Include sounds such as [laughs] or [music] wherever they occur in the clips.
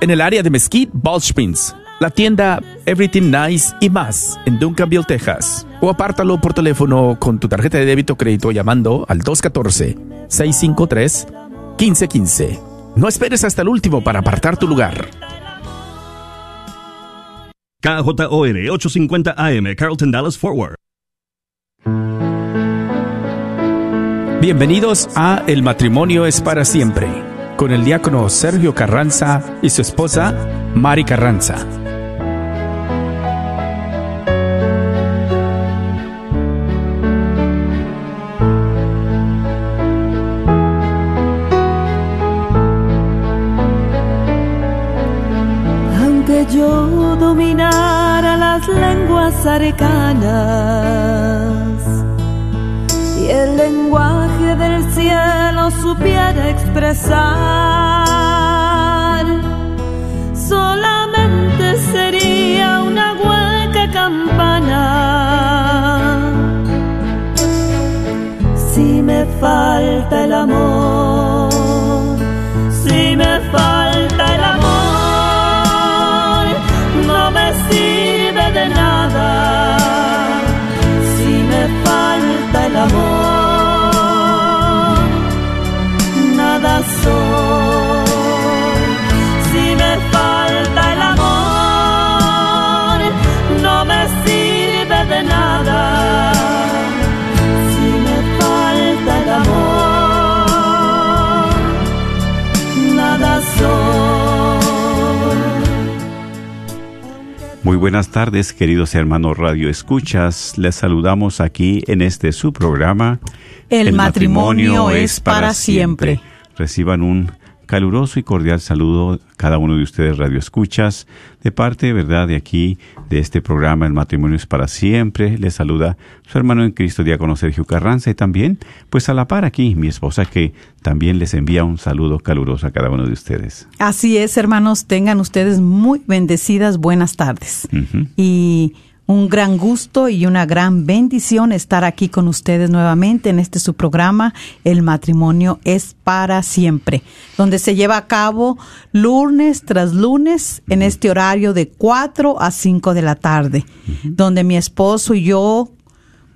en el área de Mesquite, Ball Springs. La tienda Everything Nice y más en Duncanville, Texas. O apártalo por teléfono con tu tarjeta de débito o crédito llamando al 214-653-1515. No esperes hasta el último para apartar tu lugar. KJOR 850 AM, Carlton Dallas Forward. Bienvenidos a El matrimonio es para siempre, con el diácono Sergio Carranza y su esposa Mari Carranza. Aunque yo dominara las lenguas arcanas y el lenguaje del cielo supiera expresar, solamente sería una hueca campana. Si me falta el amor, si me falta el amor, no me sirve de nada. Si me falta el amor, Muy buenas tardes, queridos hermanos Radio Escuchas. Les saludamos aquí en este su programa. El matrimonio es para siempre. Reciban un caluroso y cordial saludo cada uno de ustedes Radio Escuchas de parte, verdad, de aquí de este programa El matrimonio es para siempre. Les saluda su hermano en Cristo, diácono Sergio Carranza y también, pues a la par aquí, mi esposa que también les envía un saludo caluroso a cada uno de ustedes. Así es, hermanos, tengan ustedes muy bendecidas buenas tardes. Y un gran gusto y una gran bendición estar aquí con ustedes nuevamente en este su programa, El matrimonio es para siempre, donde se lleva a cabo lunes tras lunes en este horario de 4 a 5 de la tarde, donde mi esposo y yo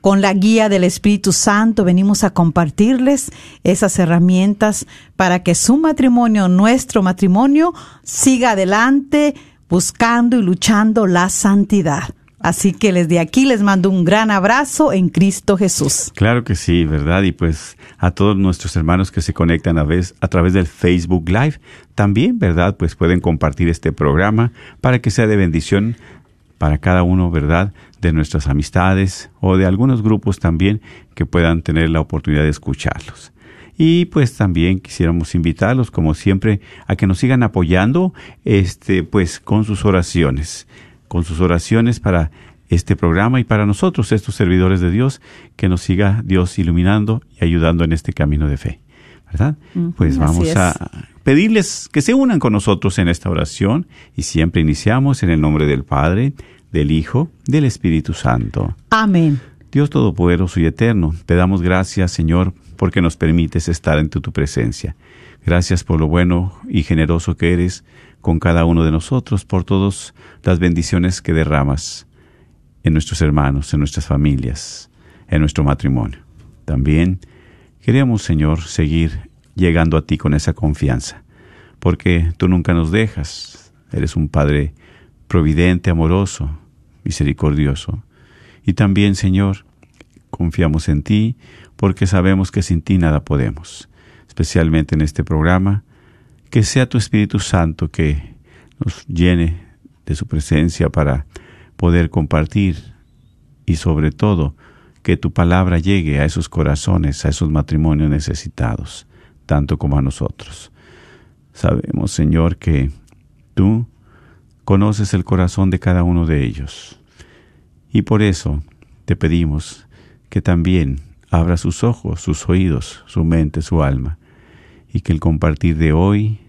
con la guía del Espíritu Santo venimos a compartirles esas herramientas para que su matrimonio, nuestro matrimonio, siga adelante buscando y luchando la santidad. Así que desde aquí les mando un gran abrazo en Cristo Jesús. Claro que sí, ¿verdad? Y pues a todos nuestros hermanos que se conectan a, vez, a través del Facebook Live, también, ¿verdad? Pues pueden compartir este programa para que sea de bendición para cada uno, ¿verdad? De nuestras amistades o de algunos grupos también que puedan tener la oportunidad de escucharlos. Y pues también quisiéramos invitarlos, como siempre, a que nos sigan apoyando, este, pues con sus oraciones, con sus oraciones para este programa y para nosotros, estos servidores de Dios, que nos siga Dios iluminando y ayudando en este camino de fe. ¿Verdad? Pues vamos a pedirles que se unan con nosotros en esta oración y siempre iniciamos en el nombre del Padre, del Hijo, del Espíritu Santo. Amén. Dios Todopoderoso y Eterno, te damos gracias, Señor, porque nos permites estar en tu, tu presencia. Gracias por lo bueno y generoso que eres con cada uno de nosotros, por todas las bendiciones que derramas en nuestros hermanos, en nuestras familias, en nuestro matrimonio. También queremos, Señor, seguir llegando a ti con esa confianza, porque tú nunca nos dejas. Eres un Padre providente, amoroso, misericordioso. Y también, Señor, confiamos en ti porque sabemos que sin ti nada podemos, especialmente en este programa. Que sea tu Espíritu Santo que nos llene de su presencia para poder compartir y sobre todo que tu palabra llegue a esos corazones, a esos matrimonios necesitados, tanto como a nosotros. Sabemos, Señor, que tú conoces el corazón de cada uno de ellos. Y por eso te pedimos que también abra sus ojos, sus oídos, su mente, su alma, y que el compartir de hoy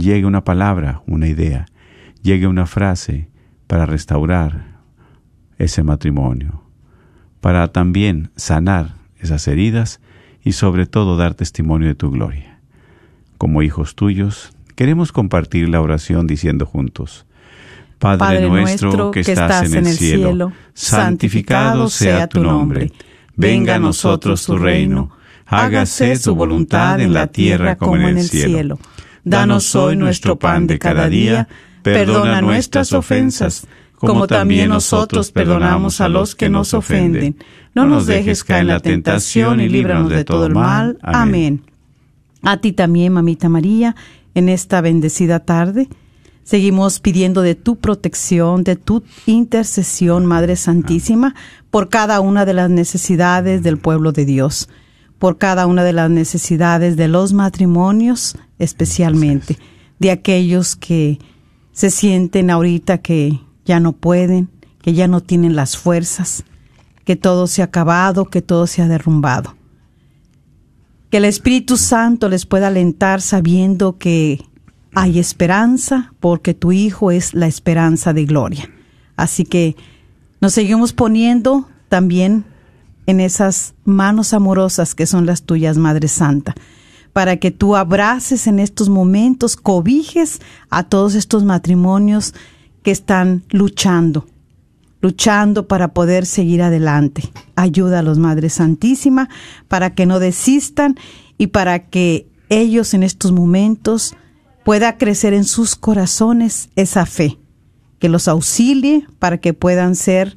llegue una palabra, una idea, llegue una frase para restaurar ese matrimonio, para también sanar esas heridas y sobre todo dar testimonio de tu gloria. Como hijos tuyos, Queremos compartir la oración diciendo juntos. Padre, nuestro que estás en el cielo, santificado sea tu nombre. Venga a nosotros tu reino. Hágase tu voluntad en la tierra como en el cielo. Danos hoy nuestro pan de cada día. Perdona nuestras ofensas, como también nosotros perdonamos a los que nos ofenden. No nos dejes caer en la tentación y líbranos de todo el mal. Amén. A ti también, mamita María, en esta bendecida tarde. Seguimos pidiendo de tu protección, de tu intercesión, Madre Santísima, por cada una de las necesidades del pueblo de Dios, por cada una de las necesidades de los matrimonios, especialmente, de aquellos que se sienten ahorita que ya no pueden, que ya no tienen las fuerzas, que todo se ha acabado, que todo se ha derrumbado. Que el Espíritu Santo les pueda alentar sabiendo que hay esperanza porque tu Hijo es la esperanza de gloria. Así que nos seguimos poniendo también en esas manos amorosas que son las tuyas, Madre Santa, para que tú abraces en estos momentos, cobijes a todos estos matrimonios que están luchando, luchando para poder seguir adelante. Ayúdalos, Madre Santísima, para que no desistan y para que ellos en estos momentos pueda crecer en sus corazones esa fe, que los auxilie para que puedan ser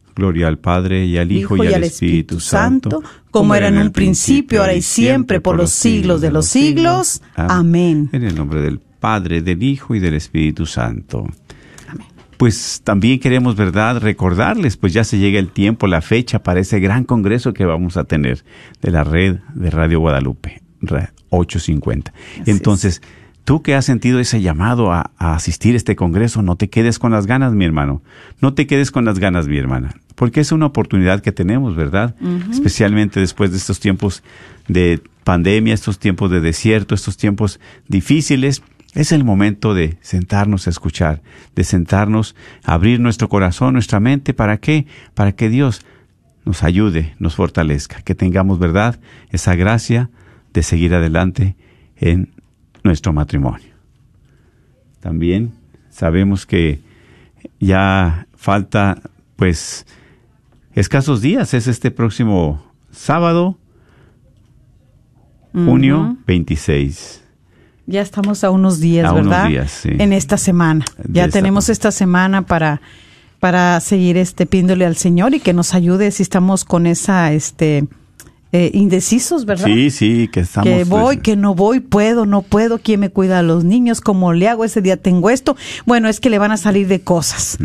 Gloria al Padre y al Hijo y al Espíritu Santo, como era en un principio, ahora y siempre, por los siglos de los siglos. Amén. En el nombre del Padre, del Hijo y del Espíritu Santo. Pues también queremos, ¿verdad?, recordarles, pues ya se llega el tiempo, la fecha para ese gran congreso que vamos a tener de la red de Radio Guadalupe, 850. Entonces, Tú que has sentido ese llamado a, asistir a este Congreso, no te quedes con las ganas, mi hermano. No te quedes con las ganas, mi hermana. Porque es una oportunidad que tenemos, ¿verdad? Especialmente después de estos tiempos de pandemia, estos tiempos de desierto, estos tiempos difíciles. Es el momento de sentarnos a escuchar, de sentarnos a abrir nuestro corazón, nuestra mente. ¿Para qué? Para que Dios nos ayude, nos fortalezca, que tengamos, ¿verdad? Esa gracia de seguir adelante en nuestro matrimonio. También sabemos que ya falta pues escasos días, es este próximo sábado, junio 26. Ya estamos a unos días, ¿verdad? En esta semana. ya tenemos esta semana para para seguir este pidiéndole al Señor y que nos ayude si estamos con esa este eh, indecisos, ¿verdad? Sí, sí, que estamos. Que voy, pues, que no voy, puedo, no puedo, ¿quién me cuida a los niños? ¿Cómo le hago? Ese día tengo esto. Bueno, es que le van a salir de cosas.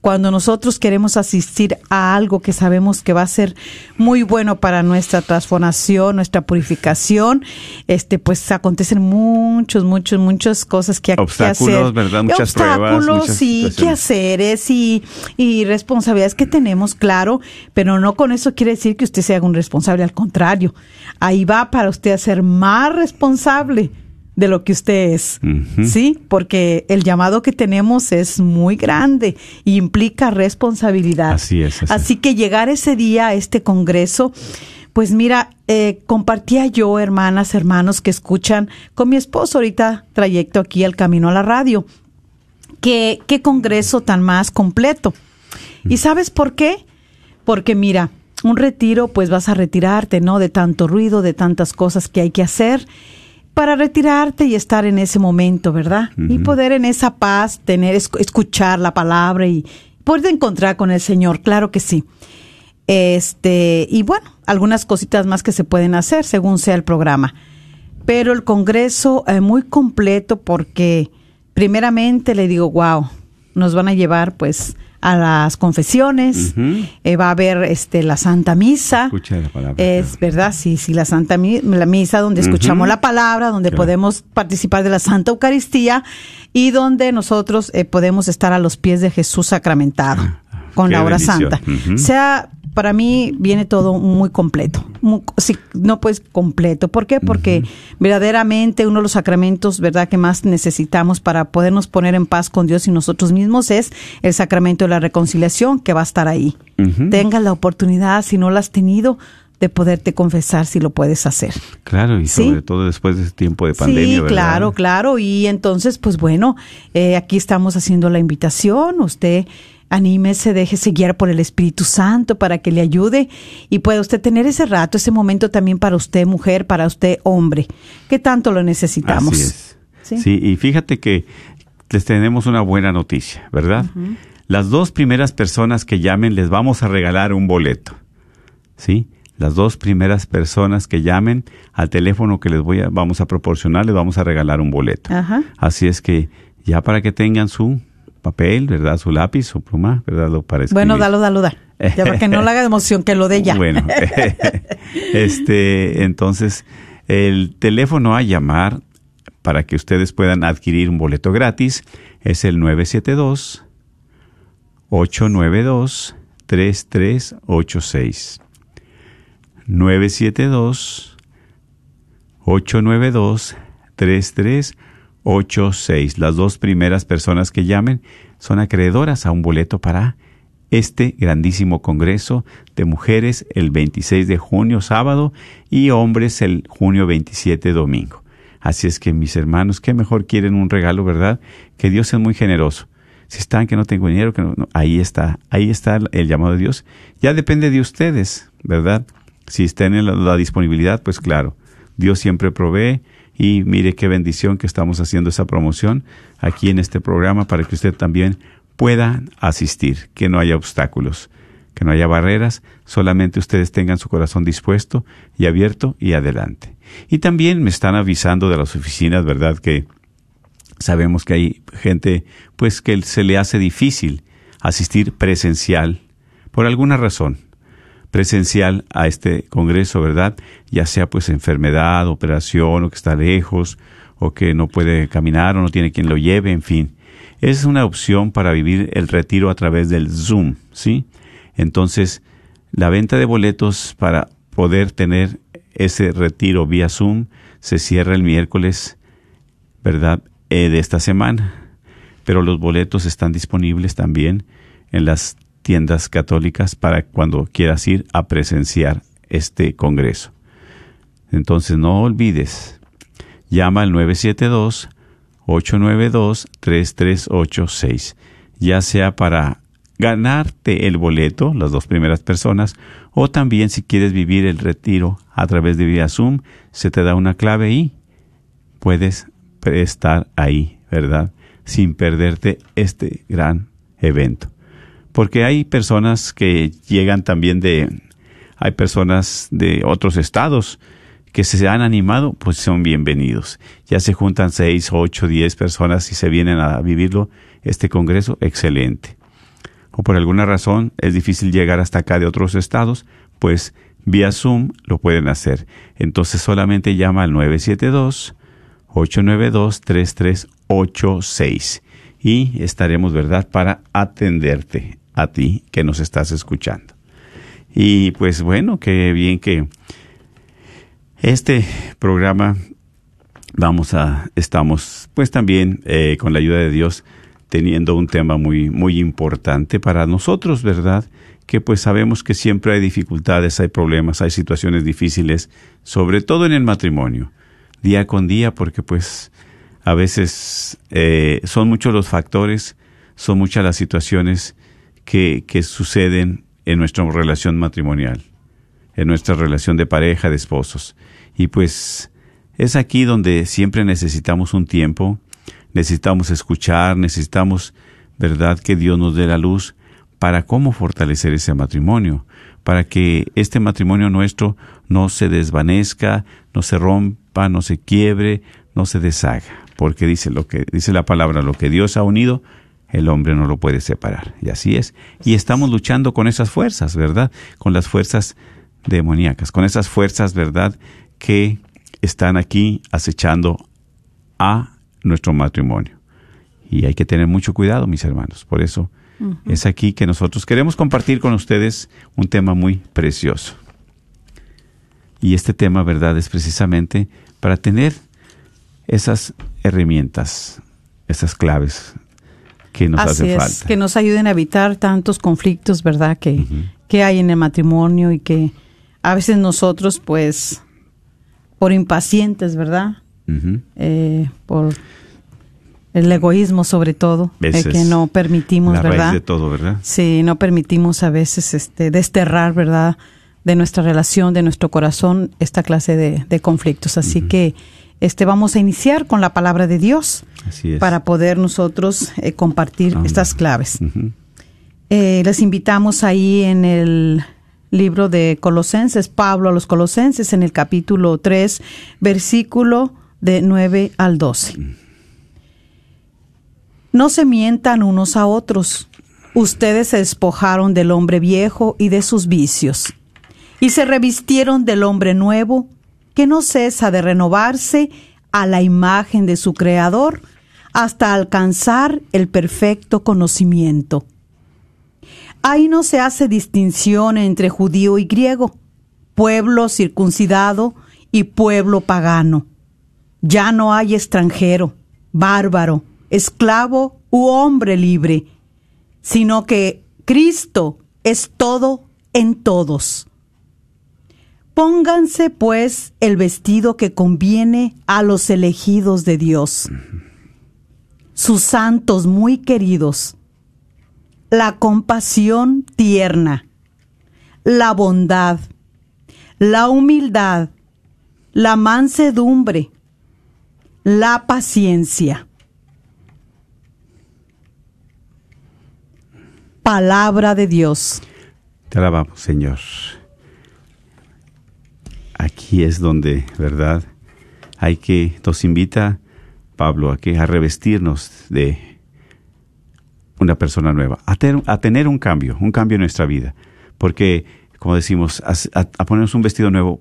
Cuando nosotros queremos asistir a algo que sabemos que va a ser muy bueno para nuestra transformación, nuestra purificación, este, pues acontecen muchos, muchos, muchas cosas que, Obstáculos, que hacer. ¿verdad? Muchas Obstáculos, pruebas. sí, qué haceres y, y responsabilidades que tenemos, claro, pero no con eso quiere decir que usted sea un responsable al contrario, ahí va para usted a ser más responsable de lo que usted es, ¿sí? Porque el llamado que tenemos es muy grande y implica responsabilidad. Así es. Así, que llegar ese día a este congreso, pues mira, eh, compartía yo, hermanas, hermanos que escuchan con mi esposo ahorita trayecto aquí al camino a la radio, que qué congreso tan más completo. ¿Y sabes por qué? Porque mira, un retiro, pues vas a retirarte, ¿no? De tanto ruido, de tantas cosas que hay que hacer para retirarte y estar en ese momento, ¿verdad? Y poder en esa paz tener, escuchar la palabra y poder encontrar con el Señor, claro que sí. Este, y bueno, algunas cositas más que se pueden hacer según sea el programa. Pero el congreso es muy completo porque primeramente le digo, wow, nos van a llevar pues a las confesiones, eh, va a haber este la Santa Misa. Escucha la palabra. Es verdad, sí, sí, la Santa la Misa, donde escuchamos la palabra, donde Claro. podemos participar de la Santa Eucaristía y donde nosotros eh, podemos estar a los pies de Jesús sacramentado con Ah, qué la hora bendición. santa. O sea, para mí viene todo muy completo. Muy- no pues completo. ¿Por qué? Porque verdaderamente uno de los sacramentos, ¿verdad?, que más necesitamos para podernos poner en paz con Dios y nosotros mismos es el sacramento de la reconciliación que va a estar ahí. Ujú. Tengas la oportunidad, si no la has tenido, de poderte confesar si lo puedes hacer. Claro, y Sí. sobre todo después de este tiempo de pandemia, sí, ¿verdad? claro, claro. Y entonces, pues bueno, eh, aquí estamos haciendo la invitación. Usted anímese, déjese guiar por el Espíritu Santo para que le ayude y pueda usted tener ese rato, ese momento también para usted, mujer, para usted, hombre, que tanto lo necesitamos. Así es. Sí. Sí. y fíjate que les tenemos una buena noticia, ¿verdad? Las dos primeras personas que llamen les vamos a regalar un boleto. ¿Sí? Las dos primeras personas que llamen al teléfono que les voy a vamos a proporcionar les vamos a regalar un boleto. Ajá. Así es que ya para que tengan su papel, ¿verdad? Su lápiz, su pluma, ¿verdad? Lo para Bueno, dalo, dalo, da. Ya para que no le haga de emoción, que lo de ya. Bueno, [laughs] este, entonces, el teléfono a llamar para que ustedes puedan adquirir un boleto gratis es el 972 892 3386. 972 892 3386. Las dos primeras personas que llamen son acreedoras a un boleto para este grandísimo Congreso de Mujeres el 26 de junio sábado y hombres el junio 27 domingo. Así es que mis hermanos, qué mejor quieren un regalo, ¿verdad? Que Dios es muy generoso. Si están que no tengo dinero, que no, ahí está, ahí está el llamado de Dios. Ya depende de ustedes, ¿verdad? Si están en la disponibilidad, pues claro, Dios siempre provee y mire qué bendición que estamos haciendo esa promoción aquí en este programa para que usted también pueda asistir, que no haya obstáculos, que no haya barreras, solamente ustedes tengan su corazón dispuesto y abierto y adelante. Y también me están avisando de las oficinas, ¿verdad? Que sabemos que hay gente pues que se le hace difícil asistir presencial por alguna razón presencial a este congreso, ¿verdad? Ya sea pues enfermedad, operación o que está lejos o que no puede caminar o no tiene quien lo lleve, en fin. Es una opción para vivir el retiro a través del Zoom, ¿sí? Entonces, la venta de boletos para poder tener ese retiro vía Zoom se cierra el miércoles, ¿verdad? Eh, de esta semana. Pero los boletos están disponibles también en las tiendas católicas para cuando quieras ir a presenciar este congreso. Entonces no olvides, llama al 972-892-3386, ya sea para ganarte el boleto, las dos primeras personas, o también si quieres vivir el retiro a través de vía Zoom, se te da una clave y puedes estar ahí, ¿verdad? Sin perderte este gran evento porque hay personas que llegan también de, hay personas de otros estados que se han animado, pues son bienvenidos. Ya se juntan seis, ocho, diez personas y se vienen a vivirlo este congreso, excelente. O por alguna razón es difícil llegar hasta acá de otros estados, pues vía Zoom lo pueden hacer. Entonces solamente llama al 972 892 3386 y estaremos, ¿verdad?, para atenderte a ti que nos estás escuchando. Y pues bueno, qué bien que este programa vamos a, estamos pues también eh, con la ayuda de Dios teniendo un tema muy, muy importante para nosotros, ¿verdad? Que pues sabemos que siempre hay dificultades, hay problemas, hay situaciones difíciles, sobre todo en el matrimonio, día con día, porque pues a veces eh, son muchos los factores, son muchas las situaciones que, que suceden en nuestra relación matrimonial, en nuestra relación de pareja, de esposos. Y pues es aquí donde siempre necesitamos un tiempo, necesitamos escuchar, necesitamos, ¿verdad?, que Dios nos dé la luz para cómo fortalecer ese matrimonio, para que este matrimonio nuestro no se desvanezca, no se rompa, no se quiebre, no se deshaga, porque dice lo que dice la palabra, lo que Dios ha unido, el hombre no lo puede separar. Y así es. Y estamos luchando con esas fuerzas, ¿verdad? Con las fuerzas demoníacas, con esas fuerzas, ¿verdad? Que están aquí acechando a nuestro matrimonio. Y hay que tener mucho cuidado, mis hermanos. Por eso es aquí que nosotros queremos compartir con ustedes un tema muy precioso. Y este tema, ¿verdad?, es precisamente para tener esas herramientas, esas claves que nos Así hacen es, falta. que nos ayuden a evitar tantos conflictos, ¿verdad? Que, que hay en el matrimonio y que a veces nosotros, pues, por impacientes, ¿verdad? Eh, por el egoísmo sobre todo, eh, Esa que no permitimos, la ¿verdad? raíz de todo, ¿verdad? Sí, no permitimos a veces este, desterrar, ¿verdad? De nuestra relación, de nuestro corazón, esta clase de, de conflictos. Así que este, vamos a iniciar con la palabra de Dios Así es. para poder nosotros eh, compartir estas claves. Eh, les invitamos ahí en el libro de Colosenses, Pablo a los Colosenses, en el capítulo 3, versículo de 9 al 12. No se mientan unos a otros. Ustedes se despojaron del hombre viejo y de sus vicios, y se revistieron del hombre nuevo, que no cesa de renovarse a la imagen de su Creador, hasta alcanzar el perfecto conocimiento. Ahí no se hace distinción entre judío y griego, pueblo circuncidado y pueblo pagano. Ya no hay extranjero, bárbaro, esclavo u hombre libre, sino que Cristo es todo en todos. Pónganse pues el vestido que conviene a los elegidos de Dios, sus santos muy queridos, la compasión tierna, la bondad, la humildad, la mansedumbre, la paciencia. Palabra de Dios. Te alabamos, Señor. Aquí es donde, ¿verdad? Hay que, nos invita Pablo a que a revestirnos de una persona nueva, a, ter- a tener un cambio, un cambio en nuestra vida. Porque, como decimos, a, ponernos un vestido nuevo,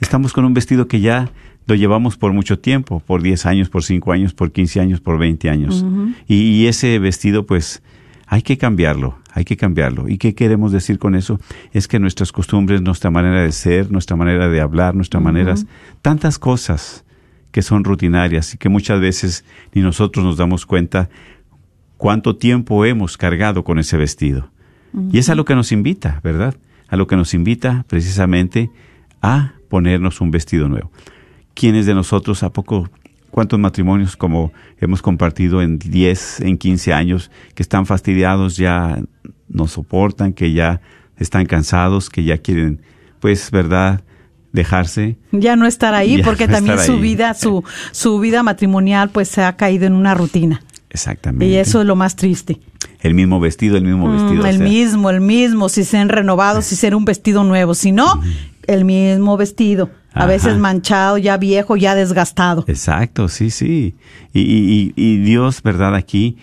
estamos con un vestido que ya lo llevamos por mucho tiempo, por 10 años, por 5 años, por 15 años, por 20 años. y, y ese vestido, pues, hay que cambiarlo, hay que cambiarlo. ¿Y qué queremos decir con eso? Es que nuestras costumbres, nuestra manera de ser, nuestra manera de hablar, nuestras maneras, tantas cosas que son rutinarias y que muchas veces ni nosotros nos damos cuenta cuánto tiempo hemos cargado con ese vestido. Y es a lo que nos invita, ¿verdad? A lo que nos invita precisamente a ponernos un vestido nuevo. ¿Quiénes de nosotros a poco, cuántos matrimonios como hemos compartido en 10, en 15 años, que están fastidiados, ya no soportan, que ya están cansados, que ya quieren, pues, ¿verdad? Dejarse. Ya no estar ahí porque no también su ahí. vida, su, su vida matrimonial pues se ha caído en una rutina. Exactamente. Y eso es lo más triste. El mismo vestido, el mismo vestido. Mm, o el sea, mismo, el mismo, si se han renovado, si será un vestido nuevo, si no, el mismo vestido, a veces manchado, ya viejo, ya desgastado. Exacto, sí, sí. Y, y- y- y Dios, ¿verdad? Aquí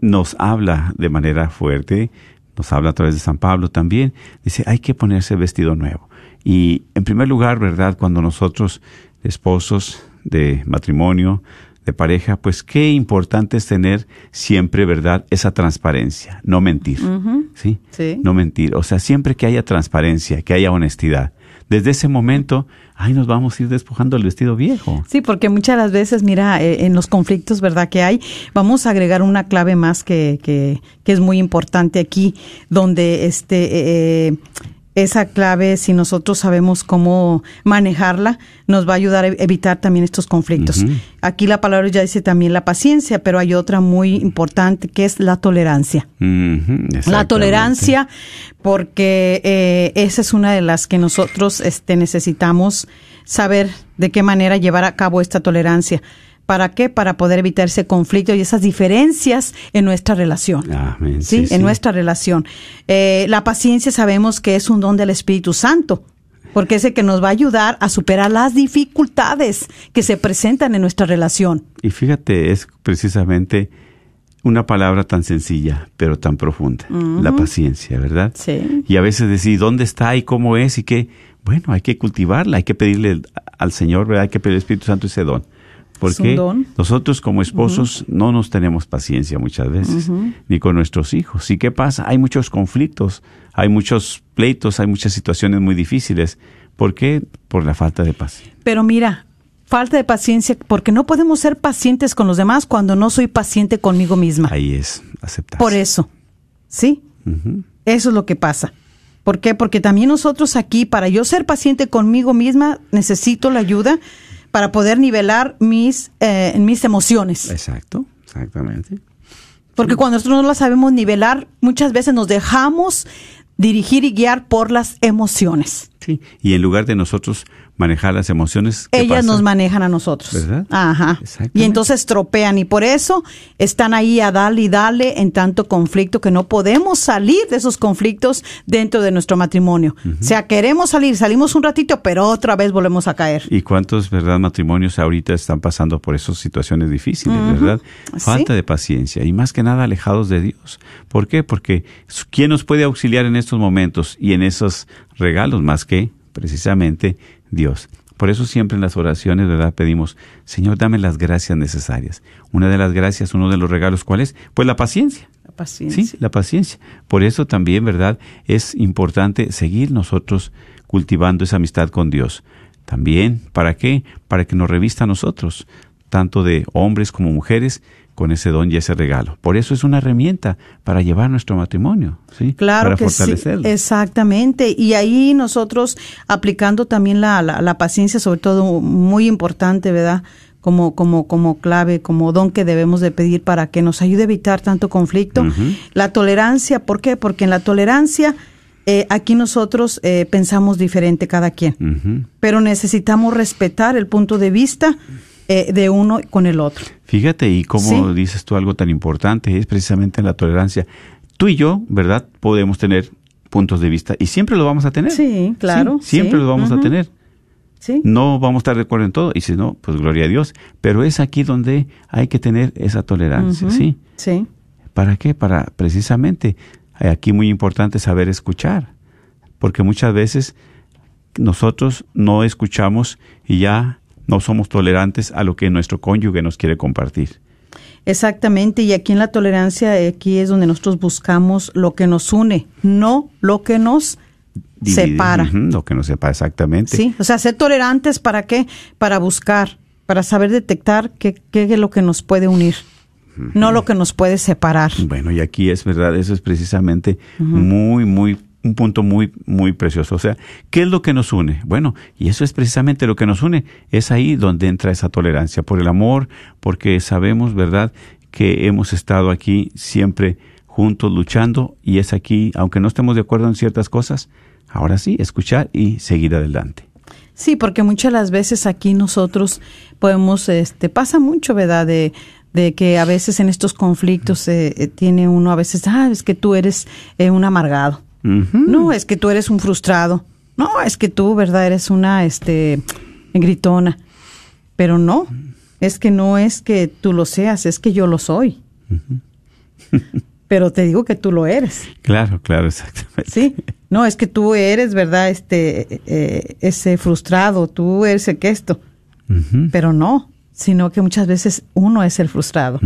nos habla de manera fuerte, nos habla a través de San Pablo también. Dice, hay que ponerse vestido nuevo. Y en primer lugar, ¿verdad? Cuando nosotros, esposos de matrimonio, de pareja, pues qué importante es tener siempre, ¿verdad? Esa transparencia, no mentir. ¿sí? Sí. No mentir. O sea, siempre que haya transparencia, que haya honestidad. Desde ese momento, ay, nos vamos a ir despojando el vestido viejo. Sí, porque muchas de las veces, mira, eh, en los conflictos, ¿verdad? Que hay, vamos a agregar una clave más que, que, que es muy importante aquí, donde este, eh, esa clave, si nosotros sabemos cómo manejarla, nos va a ayudar a evitar también estos conflictos. Aquí la palabra ya dice también la paciencia, pero hay otra muy importante que es la tolerancia. La tolerancia, porque eh, esa es una de las que nosotros este, necesitamos saber de qué manera llevar a cabo esta tolerancia. ¿Para qué? Para poder evitar ese conflicto y esas diferencias en nuestra relación. Amén, ¿sí? sí, en nuestra relación. Eh, la paciencia sabemos que es un don del Espíritu Santo, porque es el que nos va a ayudar a superar las dificultades que se presentan en nuestra relación. Y fíjate, es precisamente una palabra tan sencilla, pero tan profunda, la paciencia, ¿verdad? Sí. Y a veces decir dónde está y cómo es y qué, bueno, hay que cultivarla, hay que pedirle al Señor, ¿verdad? Hay que pedirle al Espíritu Santo ese don. Porque nosotros como esposos no nos tenemos paciencia muchas veces, ni con nuestros hijos. ¿Y qué pasa? Hay muchos conflictos, hay muchos pleitos, hay muchas situaciones muy difíciles. ¿Por qué? Por la falta de paciencia. Pero mira, falta de paciencia, porque no podemos ser pacientes con los demás cuando no soy paciente conmigo misma. Ahí es aceptar. Por eso, ¿sí? Eso es lo que pasa. ¿Por qué? Porque también nosotros aquí, para yo ser paciente conmigo misma, necesito la ayuda para poder nivelar mis, eh, mis emociones. Exacto, exactamente. Porque cuando nosotros no las sabemos nivelar, muchas veces nos dejamos dirigir y guiar por las emociones. Sí, y en lugar de nosotros manejar las emociones, ¿qué Ellas nos manejan a nosotros. ¿Verdad? Ajá. Y entonces tropean y por eso están ahí a darle y darle en tanto conflicto que no podemos salir de esos conflictos dentro de nuestro matrimonio. O sea, queremos salir, salimos un ratito, pero otra vez volvemos a caer. ¿Y cuántos, verdad, matrimonios ahorita están pasando por esas situaciones difíciles, verdad? Falta Sí. de paciencia y más que nada alejados de Dios. ¿Por qué? Porque ¿quién nos puede auxiliar en estos momentos y en esos regalos más que precisamente Dios? Por eso siempre en las oraciones, ¿verdad? Pedimos, Señor, dame las gracias necesarias. Una de las gracias, uno de los regalos, ¿cuál es? Pues la paciencia. La paciencia. Sí, la paciencia. Por eso también, ¿verdad? Es importante seguir nosotros cultivando esa amistad con Dios. También, ¿para qué? Para que nos revista a nosotros, tanto de hombres como mujeres, con ese don y ese regalo. Por eso es una herramienta para llevar nuestro matrimonio, ¿sí? Claro para que sí, fortalecerlo. exactamente. Y ahí nosotros aplicando también la, la, la paciencia, sobre todo muy importante, ¿verdad? Como, como, como clave, como don que debemos de pedir para que nos ayude a evitar tanto conflicto. La tolerancia, ¿por qué? Porque en la tolerancia eh, aquí nosotros eh, pensamos diferente cada quien, pero necesitamos respetar el punto de vista eh, de uno con el otro. Fíjate, y como Sí. dices tú algo tan importante, es precisamente la tolerancia. Tú y yo, ¿verdad? Podemos tener puntos de vista y siempre lo vamos a tener. Sí, claro, siempre sí, lo vamos a tener. ¿Sí? No vamos a estar de acuerdo en todo, y si no, pues gloria a Dios. Pero es aquí donde hay que tener esa tolerancia. ¿sí? Sí. ¿Para qué? Para precisamente, aquí muy importante saber escuchar. Porque muchas veces nosotros no escuchamos y ya no somos tolerantes a lo que nuestro cónyuge nos quiere compartir. Exactamente, y aquí en la tolerancia, eh, aquí es donde nosotros buscamos lo que nos une, no lo que nos Divide. separa. Lo que nos separa exactamente. Sí, o sea, ser tolerantes para qué? Para buscar, para saber detectar qué, qué es lo que nos puede unir, no lo que nos puede separar. Bueno, y aquí es verdad, eso es precisamente muy, muy, un punto muy, muy precioso. O sea, ¿qué es lo que nos une? Bueno, y eso es precisamente lo que nos une. Es ahí donde entra esa tolerancia, por el amor, porque sabemos, ¿verdad?, que hemos estado aquí siempre juntos luchando y es aquí, aunque no estemos de acuerdo en ciertas cosas, ahora sí, escuchar y seguir adelante. Sí, porque muchas las veces aquí nosotros podemos, este, pasa mucho, ¿verdad? De, de que a veces en estos conflictos eh, eh, tiene uno a veces, ah, es que tú eres eh, un amargado. No, es que tú eres un frustrado. No, es que tú, ¿verdad? Eres una, este, gritona. Pero no, es que no es que tú lo seas, es que yo lo soy. [laughs] Pero te digo que tú lo eres, Claro, claro, exactamente. ¿sí? No, es que tú eres, ¿verdad? Este, eh, ese frustrado, tú eres el que esto. Pero no, sino que muchas veces uno es el frustrado.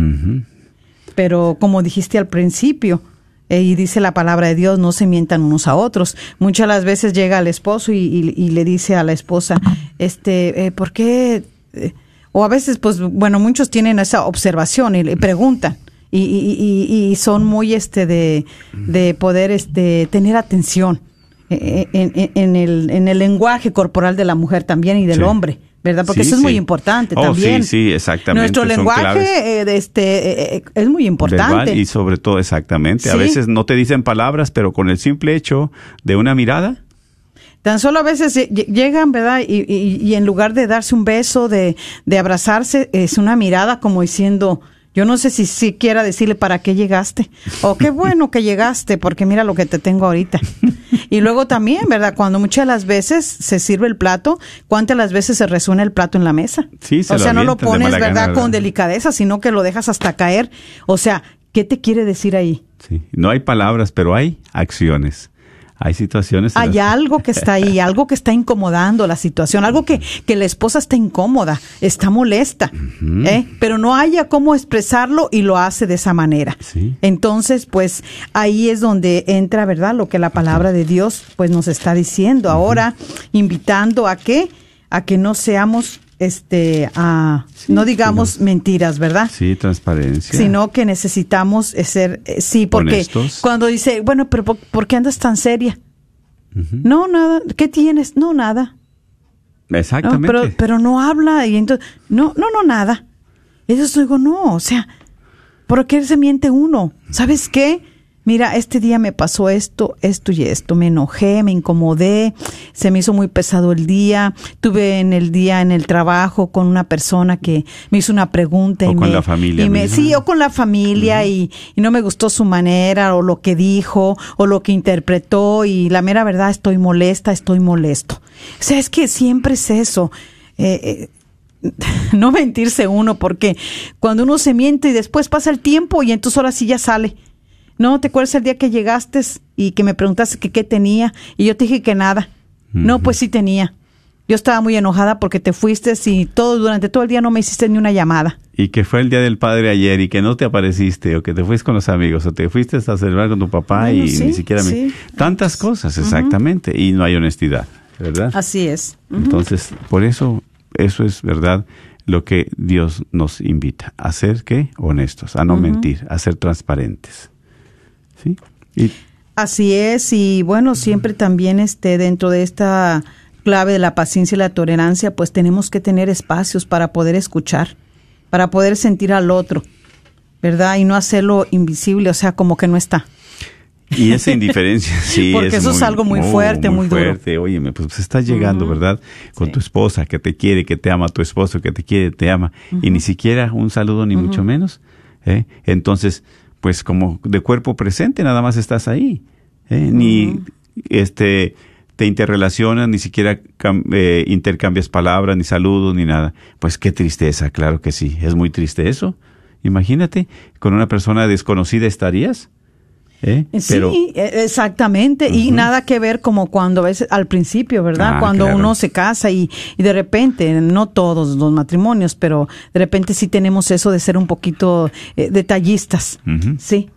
Pero como dijiste al principio, eh, y dice la palabra de Dios, no se mientan unos a otros. Muchas las veces llega el esposo y, y- y le dice a la esposa, este, eh, ¿por qué? eh, o a veces, pues, bueno, muchos tienen esa observación y le preguntan. Y, son muy este de, de poder este tener atención en, en- en el, en el lenguaje corporal de la mujer también y del Sí. hombre, ¿verdad? Porque Sí, eso es muy importante Oh, también. sí, sí, exactamente, Nuestro lenguaje eh, este, eh, eh, es muy importante. Verbal y sobre todo exactamente. A veces no te dicen palabras, pero con el simple hecho de una mirada, Tan solo a veces lle- lle- llegan, ¿verdad? Y, y- y en lugar de darse un beso, de, de abrazarse, es una mirada como diciendo, yo no sé si siquiera decirle para qué llegaste. O qué [laughs] bueno que llegaste, porque mira lo que te tengo ahorita. Y luego también, ¿verdad? Cuando muchas de las veces se sirve el plato, ¿cuántas las veces se resuena el plato en la mesa? Sí, se o lo sea, no lo pones, ¿verdad? gana, Con ¿verdad? delicadeza, sino que lo dejas hasta caer. O sea, ¿Qué te quiere decir ahí? Sí. No hay palabras, pero hay acciones. Hay situaciones. Hay las- algo que está ahí, algo que está incomodando la situación, algo que, que la esposa está incómoda, está molesta, ¿eh? pero no haya cómo expresarlo y lo hace de esa manera. Sí. Entonces, pues ahí es donde entra, ¿verdad? Lo que la palabra de Dios pues nos está diciendo ahora, invitando a que a que no seamos este a no digamos mentiras, ¿verdad? Sí, transparencia. sino que necesitamos eh, ser, eh, sí, porque Honestos. cuando dice, bueno, pero ¿por, por qué andas tan seria? No, nada, ¿qué tienes? No, nada. No, Exactamente. pero, pero no habla y entonces, no, no, no, nada. Entonces digo, no, o sea, ¿por qué se miente uno? ¿Sabes qué? Mira, este día me pasó esto, esto y esto. Me enojé, me incomodé, se me hizo muy pesado el día. Tuve en el día en el trabajo con una persona que me hizo una pregunta. O y con me, la familia y me- sí, o con la familia y, y no me gustó su manera o lo que dijo o lo que interpretó y la mera verdad estoy molesta, estoy molesto. O sea, es que siempre es eso. Eh, eh, [laughs] no mentirse uno, porque cuando uno se miente y después pasa el tiempo y entonces ahora sí ya sale. No, ¿te acuerdas el día que llegaste y que me preguntaste que qué tenía? Y yo te dije que nada. No, pues sí tenía. Yo estaba muy enojada porque te fuiste y todo durante todo el día no me hiciste ni una llamada. Y que fue el día del padre ayer y que no te apareciste o que te fuiste con los amigos o te fuiste a celebrar con tu papá Bueno, y sí, ni siquiera me... sí. Tantas cosas, exactamente. Y no hay honestidad, ¿verdad? Así es. Entonces, por eso, eso es verdad lo que Dios nos invita. A ser, ¿qué? Honestos, a no mentir, a ser transparentes. ¿Sí? Y Así es, y bueno, siempre también este, dentro de esta clave de la paciencia y la tolerancia, pues tenemos que tener espacios para poder escuchar, para poder sentir al otro, ¿verdad? Y no hacerlo invisible, o sea, como que no está. Y esa indiferencia, [laughs] sí. Porque eso es algo muy fuerte, muy duro. fuerte. Óyeme, pues estás llegando, ¿verdad? Con tu esposa que te quiere, que te ama, tu esposo que te quiere, te ama, y ni siquiera un saludo, ni mucho menos. ¿eh? Entonces, pues como de cuerpo presente, nada más estás ahí. ¿eh? Ni este te interrelacionas, ni siquiera eh, intercambias palabras, ni saludos, ni nada. Pues qué tristeza, claro que sí. Es muy triste eso. Imagínate, con una persona desconocida estarías. ¿Eh? Pero, sí, e- exactamente. Y nada que ver como cuando a veces al principio, ¿verdad? Ah, cuando claro. uno se casa y, y de repente, no todos los matrimonios, pero de repente sí tenemos eso de ser un poquito eh, detallistas. Sí.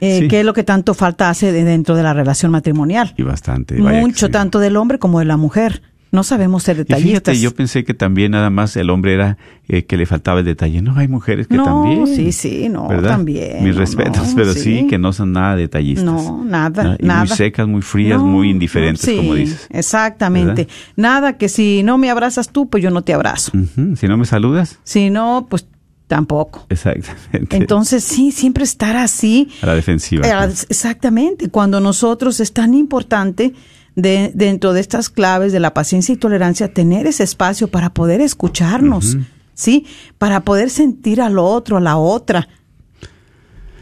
Eh, Sí. ¿Qué es lo que tanto falta hace de- dentro de la relación matrimonial? y bastante. que Mucho, sí. tanto del hombre como de la mujer. No sabemos ser Y detallistas. fíjate, yo pensé que también nada más el hombre era eh, que le faltaba el detalle. No, hay mujeres que No, también. sí, sí, no, ¿verdad? también, Mis no, respetos, no, [laughs] pero sí. sí. que no son nada detallistas. No, nada, Y nada. muy secas, muy frías, muy indiferentes, sí, como dices. Exactamente. ¿Verdad? Nada que si no me abrazas tú, pues yo no te abrazo. Si no me saludas, Si no, pues tampoco. exactamente. Entonces, sí, siempre estar así. a la defensiva. Eh, Exactamente. Cuando nosotros es tan importante de, dentro de estas claves de la paciencia y tolerancia tener ese espacio para poder escucharnos, ¿sí? Para poder sentir al otro, a la otra.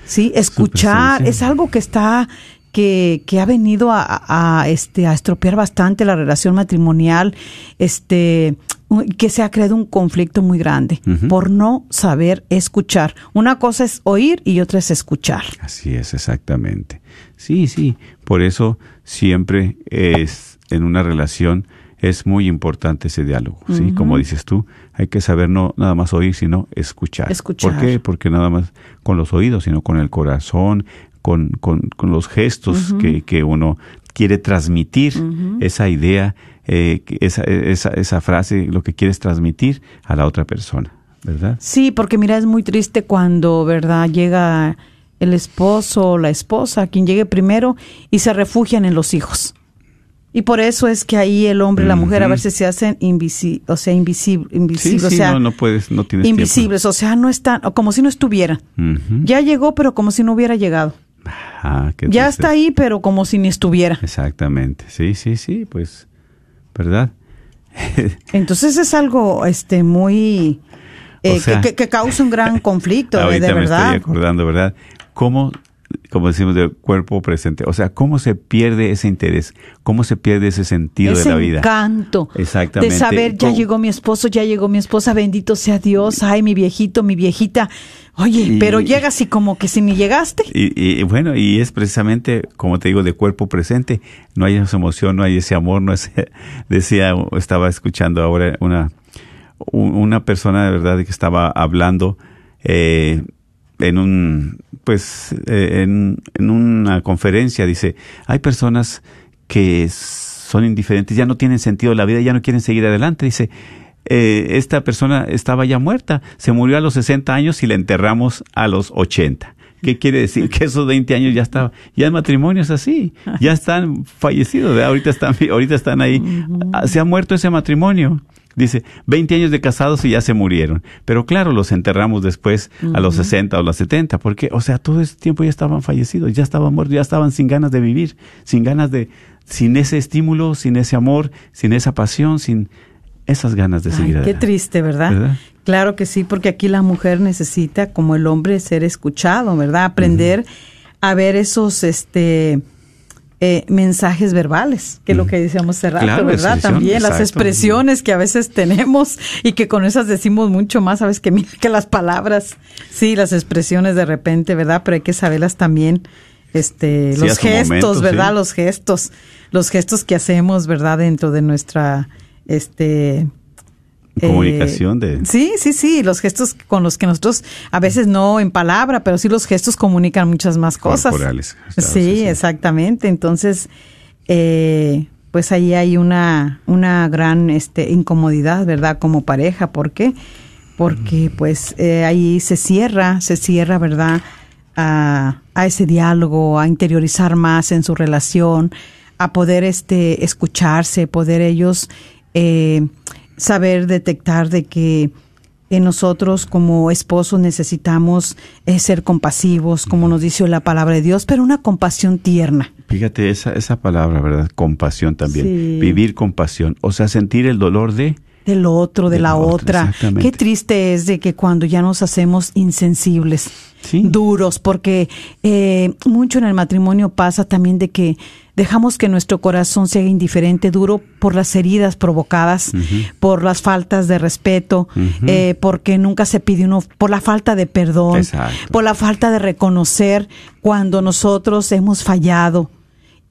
Sí, escuchar es algo que está que, que ha venido a, a- a, este a estropear bastante la relación matrimonial, este que se ha creado un conflicto muy grande por no saber escuchar. Una cosa es oír y otra es escuchar. Así es, exactamente. Sí, sí. Por eso siempre es en una relación es muy importante ese diálogo, sí. Como dices tú, hay que saber no nada más oír, sino escuchar. Escuchar. ¿Por qué? Porque nada más con los oídos, sino con el corazón, con, con, con los gestos que, que uno quiere transmitir esa idea, eh, esa, esa, esa frase, lo que quieres transmitir a la otra persona, ¿verdad? Sí, porque mira, es muy triste cuando, ¿verdad? Llega el esposo o la esposa, quien llegue primero, y se refugian en los hijos. Y por eso es que ahí el hombre y la mujer a veces se hacen invisi o sea, invisible, invisibles, sí, o sea, no, no puedes, no tienes tiempo. invisibles, o sea, no están, como si no estuvieran. Ujú. Ya llegó, pero como si no hubiera llegado. Ah, Ya está ahí, pero como si ni estuviera. Exactamente, sí, sí, sí, pues, ¿verdad? [laughs] Entonces es algo este muy eh, O sea- que, que- causa un gran [laughs] conflicto, de, Ahorita de me verdad. estoy acordando, ¿verdad? ¿Cómo, como decimos, de cuerpo presente? O sea, ¿cómo se pierde ese interés? ¿Cómo se pierde ese sentido ese de la vida? encanto Exactamente. de saber ya ¿Cómo? llegó mi esposo, ya llegó mi esposa, bendito sea Dios, ay mi viejito, mi viejita, Oye, Y- pero llegas y como que si ni llegaste. Y, y, bueno, y es precisamente, como te digo, de cuerpo presente. No hay esa emoción, no hay ese amor, no es, [laughs] decía, estaba escuchando ahora una, un- una persona de verdad que estaba hablando eh, en un, pues, eh, en, en una conferencia, dice, hay personas que son indiferentes, ya no tienen sentido de la vida, ya no quieren seguir adelante, dice, eh, esta persona estaba ya muerta, se murió a los 60 años y la enterramos a los 80. ¿Qué [laughs] quiere decir? Que esos 20 años ya estaba, ya el matrimonio es así, ya están fallecidos, ¿verdad? ahorita están, ahorita están ahí, Ah, se ha muerto ese matrimonio. Dice, 20 años de casados y ya se murieron. Pero claro, los enterramos después a los 60 o los 70, porque, o sea, todo ese tiempo ya estaban fallecidos, ya estaban muertos, ya estaban sin ganas de vivir, sin ganas de, sin ese estímulo, sin ese amor, sin esa pasión, sin esas ganas de Ay, seguir qué adelante. triste, ¿verdad? ¿Verdad? Claro que sí, porque aquí la mujer necesita, como el hombre, ser escuchado, ¿verdad? Aprender a ver esos, este, eh, mensajes verbales, que es lo que decíamos hace rato, Claro, ¿verdad? También las expresiones que a veces tenemos y que con esas decimos mucho más, sabes que mira que las palabras, sí, las expresiones de repente, ¿verdad? Pero hay que saberlas también, este, Sí, los gestos, momento, ¿verdad? sí. Los gestos, los gestos que hacemos, ¿verdad? Dentro de nuestra, este, Comunicación eh, de... Sí, sí, sí, los gestos con los que nosotros, a veces no en palabra, pero sí los gestos comunican muchas más cosas. Corporales, claro, sí, sí, sí. exactamente. Entonces, eh, pues ahí hay una, una gran este, incomodidad, ¿verdad? Como pareja. ¿Por qué? Porque pues eh, ahí se cierra, se cierra, ¿verdad? A, a ese diálogo, a interiorizar más en su relación, a poder este, escucharse, poder ellos eh, saber detectar de que en nosotros como esposos necesitamos eh, ser compasivos, como nos dice la palabra de Dios, pero una compasión tierna. Fíjate esa, esa palabra, ¿verdad? Compasión también. Sí. Vivir compasión. O sea, sentir el dolor de... del otro, de, De la otra, otra. Qué triste es de que cuando ya nos hacemos insensibles, Sí. duros, porque eh, mucho en el matrimonio pasa también de que dejamos que nuestro corazón sea indiferente, duro por las heridas provocadas, por las faltas de respeto, eh, porque nunca se pide uno, por la falta de perdón, Exacto. por la falta de reconocer cuando nosotros hemos fallado.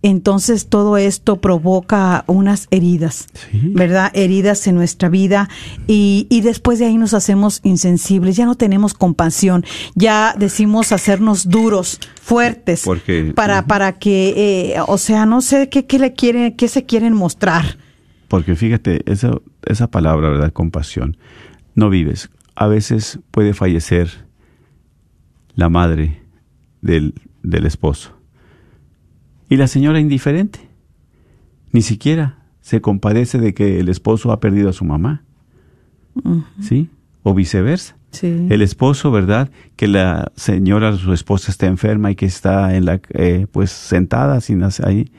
Entonces todo esto provoca unas heridas, Sí. ¿verdad? Heridas en nuestra vida y, y después de ahí nos hacemos insensibles, ya no tenemos compasión, ya decimos hacernos duros, fuertes, Porque- para, para que, eh, o sea, no sé qué, qué le quieren, qué se quieren mostrar. Porque fíjate, esa, esa palabra, ¿verdad? Compasión. No vives. A veces puede fallecer la madre del, del esposo. Y la señora indiferente. Ni siquiera se compadece de que el esposo ha perdido a su mamá. ¿Sí? O viceversa. Sí. El esposo, ¿verdad? Que la señora, su esposa está enferma y que está en la, eh, pues sentada sin hacer ahí.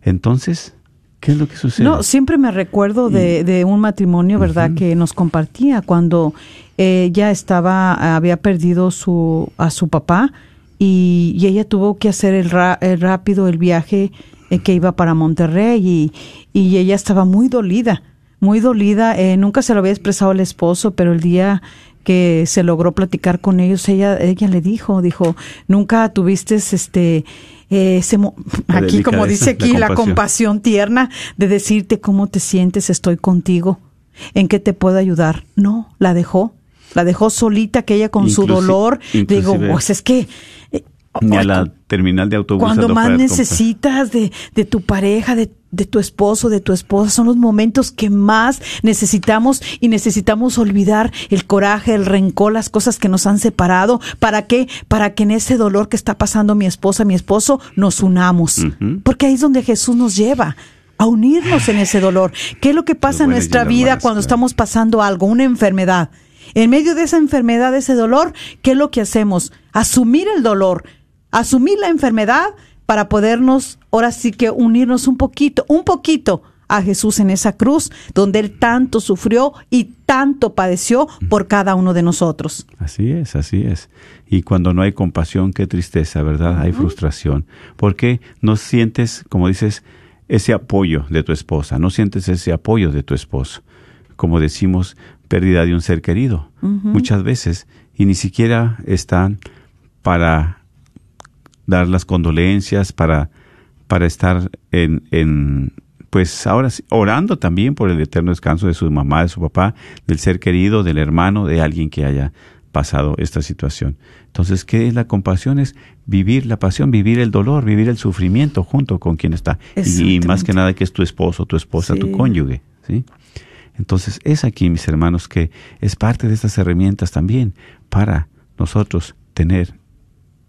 Entonces, ¿qué es lo que sucede? No, siempre me recuerdo de, de un matrimonio, ¿verdad?, que nos compartía cuando ella estaba, había perdido su, a su papá y, y ella tuvo que hacer el, ra- el rápido el viaje eh, que iba para Monterrey y, y ella estaba muy dolida, muy dolida. eh, nunca se lo había expresado al esposo, pero el día que se logró platicar con ellos, ella, ella le dijo, dijo, nunca tuviste este, eh, ese mo- La aquí como dice aquí, la la compasión. compasión tierna de decirte cómo te sientes, estoy contigo, en qué te puedo ayudar. No, la dejó, la dejó solita que ella con su dolor. Digo, pues es que eh, Ni a la terminal de autobús. cuando más necesitas de, de tu pareja, de, de tu esposo, de tu esposa, son los momentos que más necesitamos y necesitamos olvidar el coraje, el rencor, las cosas que nos han separado. ¿Para qué? Para que en ese dolor que está pasando mi esposa, mi esposo, nos unamos. Porque ahí es donde Jesús nos lleva a unirnos en ese dolor. ¿Qué es lo que pasa en nuestra vida cuando estamos pasando algo, una enfermedad? En medio de esa enfermedad, de ese dolor, ¿qué es lo que hacemos? Asumir el dolor, asumir la enfermedad para podernos, ahora sí que unirnos un poquito, un poquito a Jesús en esa cruz, donde Él tanto sufrió y tanto padeció por cada uno de nosotros. Así es, así es. Y cuando no hay compasión, qué tristeza, ¿verdad? Hay frustración. Porque no sientes, como dices, ese apoyo de tu esposa, no sientes ese apoyo de tu esposo. Como decimos, pérdida de un ser querido, muchas veces, y ni siquiera están para dar las condolencias, para, para estar en, en, pues ahora orando también por el eterno descanso de su mamá, de su papá, del ser querido, del hermano, de alguien que haya pasado esta situación. Entonces, ¿qué es la compasión? Es vivir la pasión, vivir el dolor, vivir el sufrimiento junto con quien está. Y, más que nada que es tu esposo, tu esposa, tu cónyuge. ¿sí? Entonces, es aquí, mis hermanos, que es parte de estas herramientas también para nosotros tener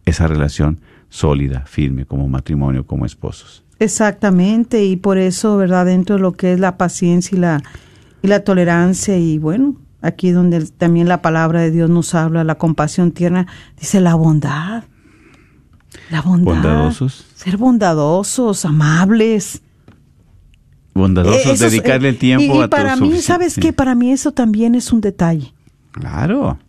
esa relación sólida, firme, como matrimonio, como esposos. Exactamente, y por eso, ¿verdad? Dentro de lo que es la paciencia y la, y la tolerancia, y bueno, aquí donde también la palabra de Dios nos habla, la compasión tierna, dice la bondad. La bondad. Bondadosos. Ser bondadosos, amables. Bondadosos, Eh, dedicarle el y- tiempo y, a tu para mí, ¿sabes sí. qué? Para mí eso también es un detalle. Claro,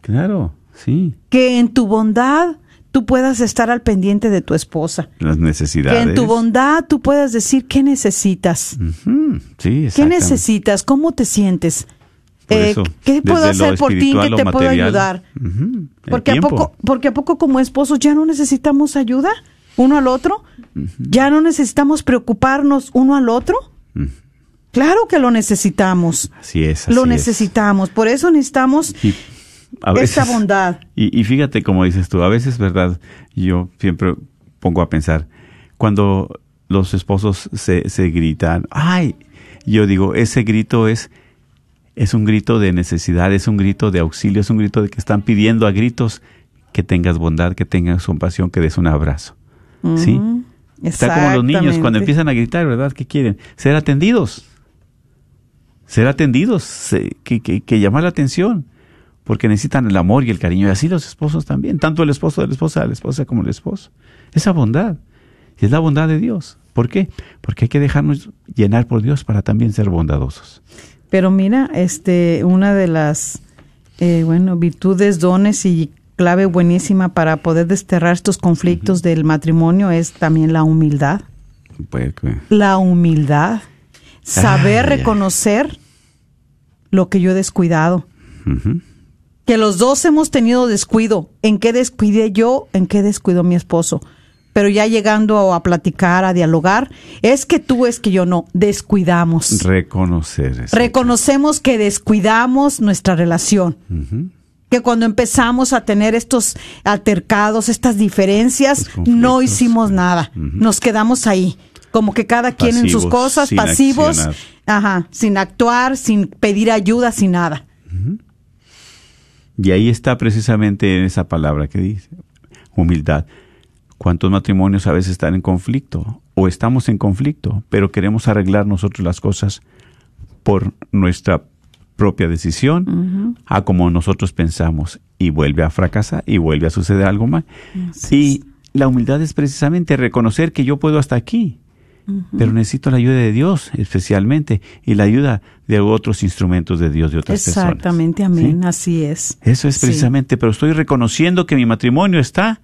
claro, sí. Que en tu bondad tú puedas estar al pendiente de tu esposa. Las Que necesidades. en tu bondad tú puedas decir qué necesitas. Ujú, sí, ¿Qué necesitas? ¿Cómo te sientes? Eh, ¿Qué puedo hacer por ti? ¿En espiritual, qué lo te puedo ayudar? Porque a, poco, porque a poco como esposos ya no necesitamos ayuda uno al otro. Ya no necesitamos preocuparnos uno al otro. Claro que lo necesitamos. Así es. así Lo es. necesitamos. Por eso necesitamos Y a esta bondad. Y, y fíjate como dices tú, a veces, ¿verdad? Yo siempre pongo a pensar, cuando los esposos se, se gritan, ay, yo digo, ese grito es, es un grito de necesidad, es un grito de auxilio, es un grito de que están pidiendo a gritos que tengas bondad, que tengas compasión, que des un abrazo. ¿Sí? Está como los niños cuando empiezan a gritar, ¿verdad? ¿Qué quieren? Ser atendidos. Ser atendidos, que, que, que llamar la atención, porque necesitan el amor y el cariño. Y así los esposos también, tanto el esposo de la esposa, la esposa como el esposo. Esa bondad. Y es la bondad de Dios. ¿Por qué? Porque hay que dejarnos llenar por Dios para también ser bondadosos. Pero mira, este, una de las, eh, bueno, virtudes, dones y clave buenísima para poder desterrar estos conflictos del matrimonio es también la humildad. Pues, La humildad. Saber reconocer lo que yo he descuidado. Que los dos hemos tenido descuido. ¿En qué descuidé yo? ¿En qué descuidó mi esposo? Pero ya llegando a platicar, a dialogar, es que tú, es que yo no, descuidamos. Reconocer. Reconocemos que descuidamos nuestra relación. Que cuando empezamos a tener estos altercados, estas diferencias, no hicimos nada. Nos quedamos ahí. Como que cada quien en sus cosas, sin pasivos, accionar. ajá, sin actuar, sin pedir ayuda, sin nada. Y ahí está precisamente en esa palabra que dice, humildad. ¿Cuántos matrimonios a veces están en conflicto o estamos en conflicto, pero queremos arreglar nosotros las cosas por nuestra propia decisión, a como nosotros pensamos, y vuelve a fracasar y vuelve a suceder algo mal? Y la humildad es precisamente reconocer que yo puedo hasta aquí, pero necesito la ayuda de Dios especialmente y la ayuda de otros instrumentos de Dios, de otras personas. Exactamente, ¿Sí? amén, así es. Eso es Sí. precisamente, pero estoy reconociendo que mi matrimonio está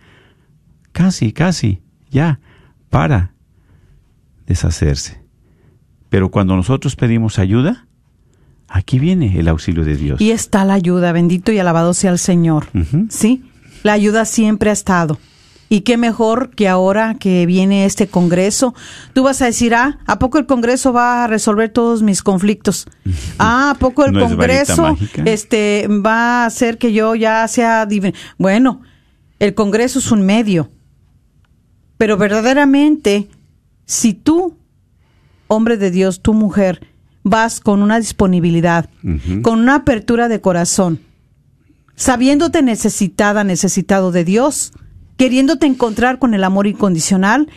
casi, casi, ya, para deshacerse. Pero cuando nosotros pedimos ayuda, aquí viene el auxilio de Dios. Y está la ayuda, bendito y alabado sea el Señor. Sí, la ayuda siempre ha estado. Y qué mejor que ahora que viene este Congreso, tú vas a decir, ah, ¿a poco el Congreso va a resolver todos mis conflictos? [laughs] Ah, ¿a poco el No Congreso este, va a hacer que yo ya sea... Bueno, el Congreso es un medio. Pero verdaderamente, si tú, hombre de Dios, tu mujer, vas con una disponibilidad, con una apertura de corazón, sabiéndote necesitada, necesitado de Dios, queriéndote encontrar con el amor incondicional,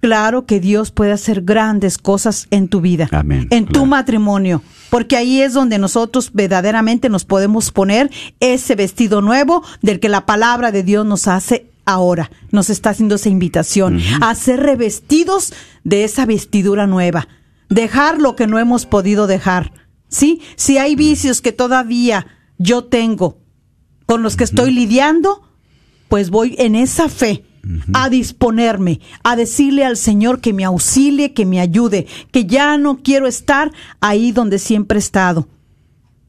claro que Dios puede hacer grandes cosas en tu vida, Amén, en tu matrimonio, porque ahí es donde nosotros verdaderamente nos podemos poner ese vestido nuevo del que la palabra de Dios nos hace ahora, nos está haciendo esa invitación a ser revestidos de esa vestidura nueva, dejar lo que no hemos podido dejar. ¿Sí? Si hay vicios que todavía yo tengo con los que estoy lidiando, pues voy en esa fe a disponerme, a decirle al Señor que me auxilie, que me ayude, que ya no quiero estar ahí donde siempre he estado.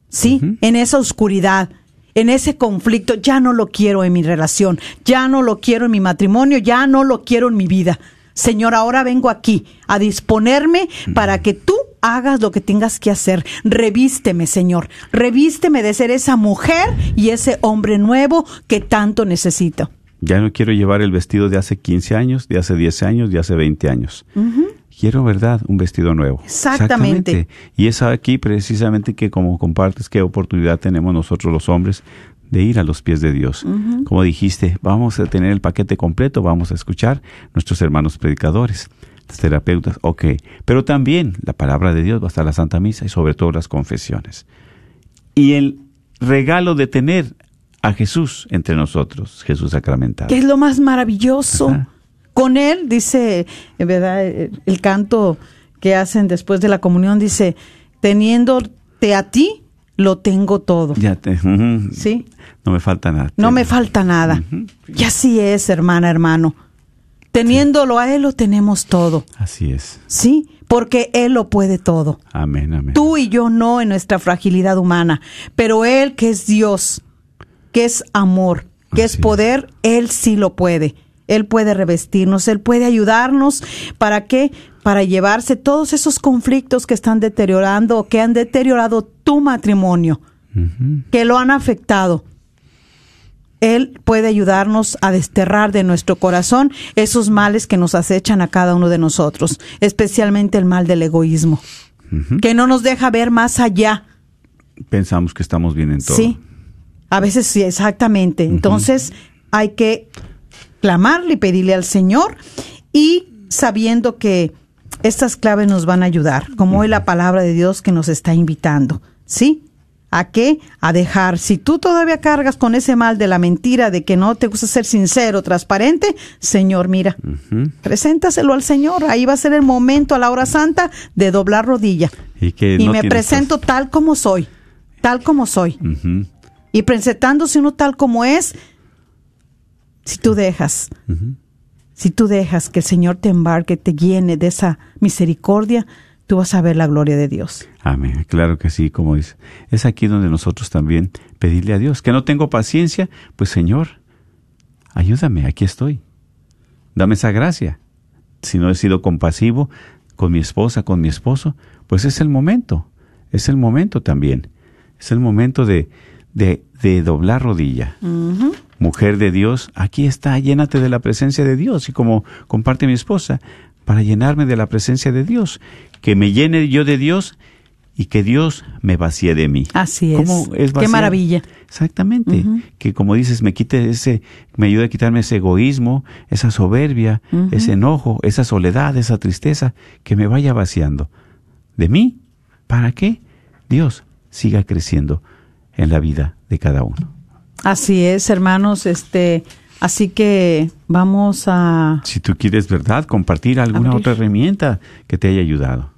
¿Sí? En esa oscuridad, en ese conflicto, ya no lo quiero en mi relación, ya no lo quiero en mi matrimonio, ya no lo quiero en mi vida. Señor, ahora vengo aquí a disponerme para que tú hagas lo que tengas que hacer. Revísteme, Señor. Revísteme de ser esa mujer y ese hombre nuevo que tanto necesito. Ya no quiero llevar el vestido de hace 15 años, de hace 10 años, de hace 20 años. Quiero, ¿verdad? Un vestido nuevo. Exactamente. Y es aquí precisamente que como compartes qué oportunidad tenemos nosotros los hombres de ir a los pies de Dios. Como dijiste, vamos a tener el paquete completo, vamos a escuchar nuestros hermanos predicadores, los terapeutas, ok. Pero también la palabra de Dios va a estar la Santa Misa y sobre todo las confesiones. Y el regalo de tener a Jesús entre nosotros, Jesús sacramentado. Que es lo más maravilloso. Con él, dice, en verdad, el canto que hacen después de la comunión, dice, teniéndote a ti, lo tengo todo. Ya te, ¿Sí? No me falta nada. No me falta nada. Y así es, hermana, hermano. Teniéndolo a Él, lo tenemos todo. Así es. Sí, porque Él lo puede todo. Amén, amén. Tú y yo no en nuestra fragilidad humana, pero Él que es Dios, que es amor, que es Así es. poder, Él sí lo puede. Él puede revestirnos, Él puede ayudarnos. ¿Para qué? Para llevarse todos esos conflictos que están deteriorando o que han deteriorado tu matrimonio, que lo han afectado. Él puede ayudarnos a desterrar de nuestro corazón esos males que nos acechan a cada uno de nosotros, especialmente el mal del egoísmo, que no nos deja ver más allá. Pensamos que estamos bien en todo. Sí, a veces sí, exactamente. Entonces hay que clamarle y pedirle al Señor y sabiendo que estas claves nos van a ayudar, como hoy la palabra de Dios que nos está invitando, ¿sí? ¿A qué? A dejar. Si tú todavía cargas con ese mal de la mentira, de que no te gusta ser sincero, transparente, Señor, mira, preséntaselo al Señor. Ahí va a ser el momento a la hora santa de doblar rodilla. Y que Y no me presento tal como soy, tal como soy. Y presentándose uno tal como es, si tú dejas. Si tú dejas que el Señor te embarque, te llene de esa misericordia, tú vas a ver la gloria de Dios. Amén, claro que sí, como dice. Es aquí donde nosotros también pedirle a Dios. Que no tengo paciencia, pues Señor, ayúdame, aquí estoy. Dame esa gracia. Si no he sido compasivo con mi esposa, con mi esposo, pues es el momento. Es el momento también. Es el momento de, de, de doblar rodilla. Mujer de Dios, aquí está, llénate de la presencia de Dios. Y como comparte mi esposa, para llenarme de la presencia de Dios, que me llene yo de Dios y que Dios me vacíe de mí. Así es. ¿Cómo es Qué maravilla. Exactamente. Que como dices, me quite ese, me ayude a quitarme ese egoísmo, esa soberbia, ese enojo, esa soledad, esa tristeza, que me vaya vaciando de mí. ¿Para que Dios siga creciendo en la vida de cada uno. Así es, hermanos, este, así que vamos a Si tú quieres, ¿verdad?, compartir alguna Abrir. otra herramienta que te haya ayudado.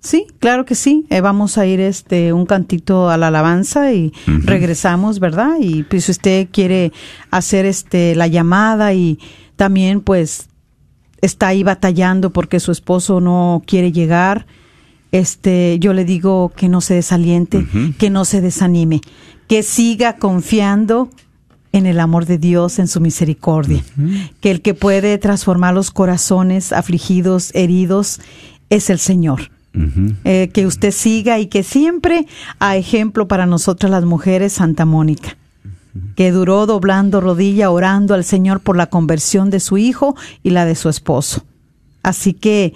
Sí, claro que sí. Eh, vamos a ir este un cantito a la alabanza y regresamos, ¿verdad? Y pues si usted quiere hacer este la llamada y también pues está ahí batallando porque su esposo no quiere llegar, este yo le digo que no se desaliente, que no se desanime, que siga confiando en el amor de Dios, en su misericordia, que el que puede transformar los corazones afligidos, heridos, es el Señor eh, que usted siga y que siempre a ejemplo para nosotras las mujeres Santa Mónica, que duró doblando rodilla orando al Señor por la conversión de su hijo y la de su esposo. Así que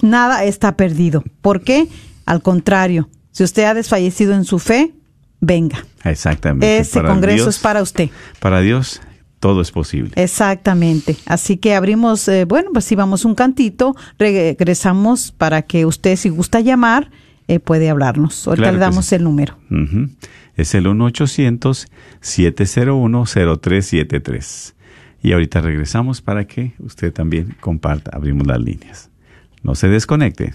nada está perdido. ¿Por qué? Al contrario, si usted ha desfallecido en su fe, venga. Exactamente. Este Para congreso Dios- es para usted. Para Dios todo es posible. Exactamente. Así que abrimos, eh, bueno, pues si vamos un cantito, regresamos para que usted, si gusta llamar, eh, puede hablarnos. Ahorita Claro le damos sí. el número. Ujú. Es el 1-800-701-0373. Y ahorita regresamos para que usted también comparta. Abrimos las líneas. No se desconecte.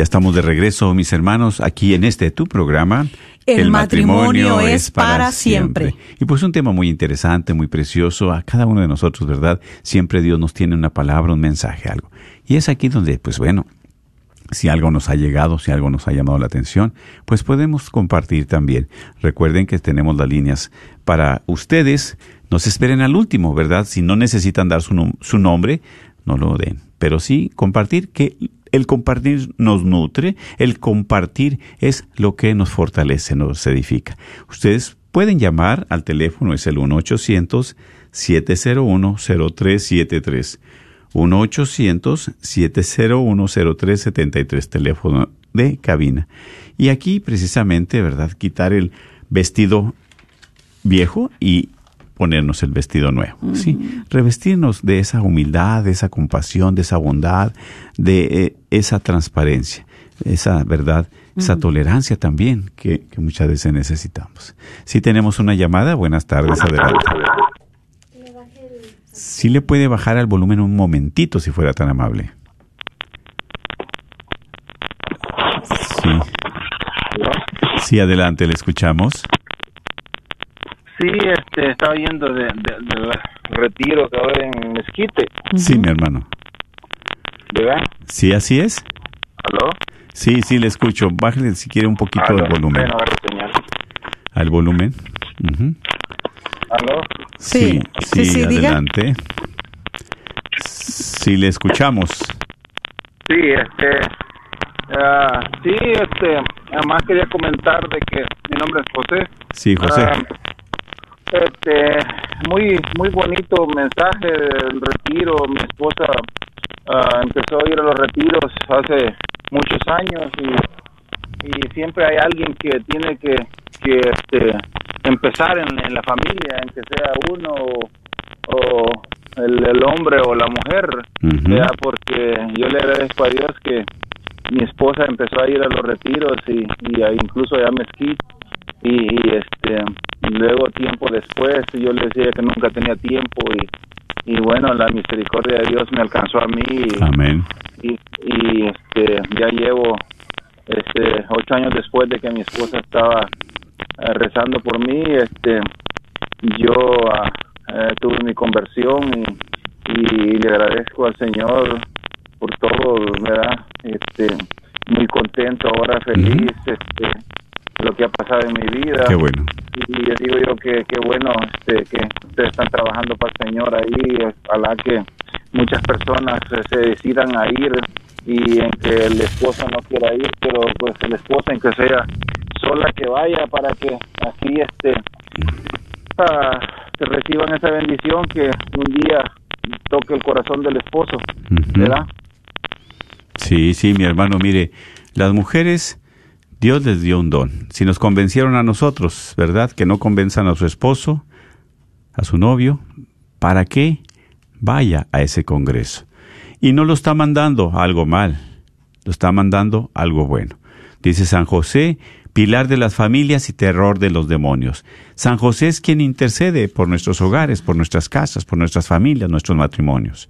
Ya estamos de regreso, mis hermanos, aquí en este tu programa. El matrimonio es para siempre. Y pues un tema muy interesante, muy precioso a cada uno de nosotros, ¿verdad? Siempre Dios nos tiene una palabra, un mensaje, algo. Y es aquí donde, pues bueno, si algo nos ha llegado, si algo nos ha llamado la atención, pues podemos compartir también. Recuerden que tenemos las líneas para ustedes. No se esperen al último, ¿verdad? Si no necesitan dar su, nom- su nombre, no lo den. Pero sí compartir que el compartir nos nutre, el compartir es lo que nos fortalece, nos edifica. Ustedes pueden llamar al teléfono, es el 1-800-701-0373. 1-800-701-0373, teléfono de cabina. Y aquí precisamente, ¿verdad? Quitar el vestido viejo y ponernos el vestido nuevo, ¿sí? Revestirnos de esa humildad, de esa compasión, de esa bondad, de eh, esa transparencia, esa verdad, esa tolerancia también que, que muchas veces necesitamos. Si tenemos una llamada, buenas tardes, adelante. Si le puede bajar al volumen un momentito, si fuera tan amable. Sí. Sí, adelante, le escuchamos. Sí, este, estaba yendo de, de- del retiro que ahora en Mezquite, Sí, mi hermano. ¿verdad? Sí, así es. ¿Aló? Sí, sí, le escucho. Bájale si quiere un poquito ¿Aló? el volumen. Bueno, señal. Al volumen. ¿Aló? Sí, sí, sí, diga. adelante. Sí, le escuchamos. Sí, este, ah, sí, este, además quería comentar de que mi nombre es José. Sí, José. Ah, este, muy, muy bonito mensaje del retiro. Mi esposa ah, empezó a ir a los retiros hace muchos años y, y siempre hay alguien que tiene que, que este, empezar en, en la familia, en que sea uno o, o el, el hombre o la mujer, Ujú. ¿verdad? porque yo le agradezco a Dios que mi esposa empezó a ir a los retiros y, y a- incluso a Mezquite y, y, este luego tiempo después yo le decía que nunca tenía tiempo y, y bueno la misericordia de Dios me alcanzó a mí y, Amén. y, y, este ya llevo este ocho años después de que mi esposa estaba eh, rezando por mí este yo ah, eh, tuve mi conversión y, y le agradezco al Señor por todo verdad este muy contento ahora feliz este lo que ha pasado en mi vida Qué bueno. y les digo yo que, que bueno este que ustedes están trabajando para el Señor ahí ojalá que muchas personas eh, se decidan a ir y en que el esposo no quiera ir pero pues el esposo en que sea sola que vaya para que así este ah, que reciban esa bendición que un día toque el corazón del esposo. ¿verdad? Sí, sí, mi hermano, mire, las mujeres, Dios les dio un don. Si nos convencieron a nosotros, ¿verdad? Que no convenzan a su esposo, a su novio, ¿para qué vaya a ese congreso? Y no lo está mandando algo mal, lo está mandando algo bueno. Dice San José, pilar de las familias y terror de los demonios. San José es quien intercede por nuestros hogares, por nuestras casas, por nuestras familias, nuestros matrimonios.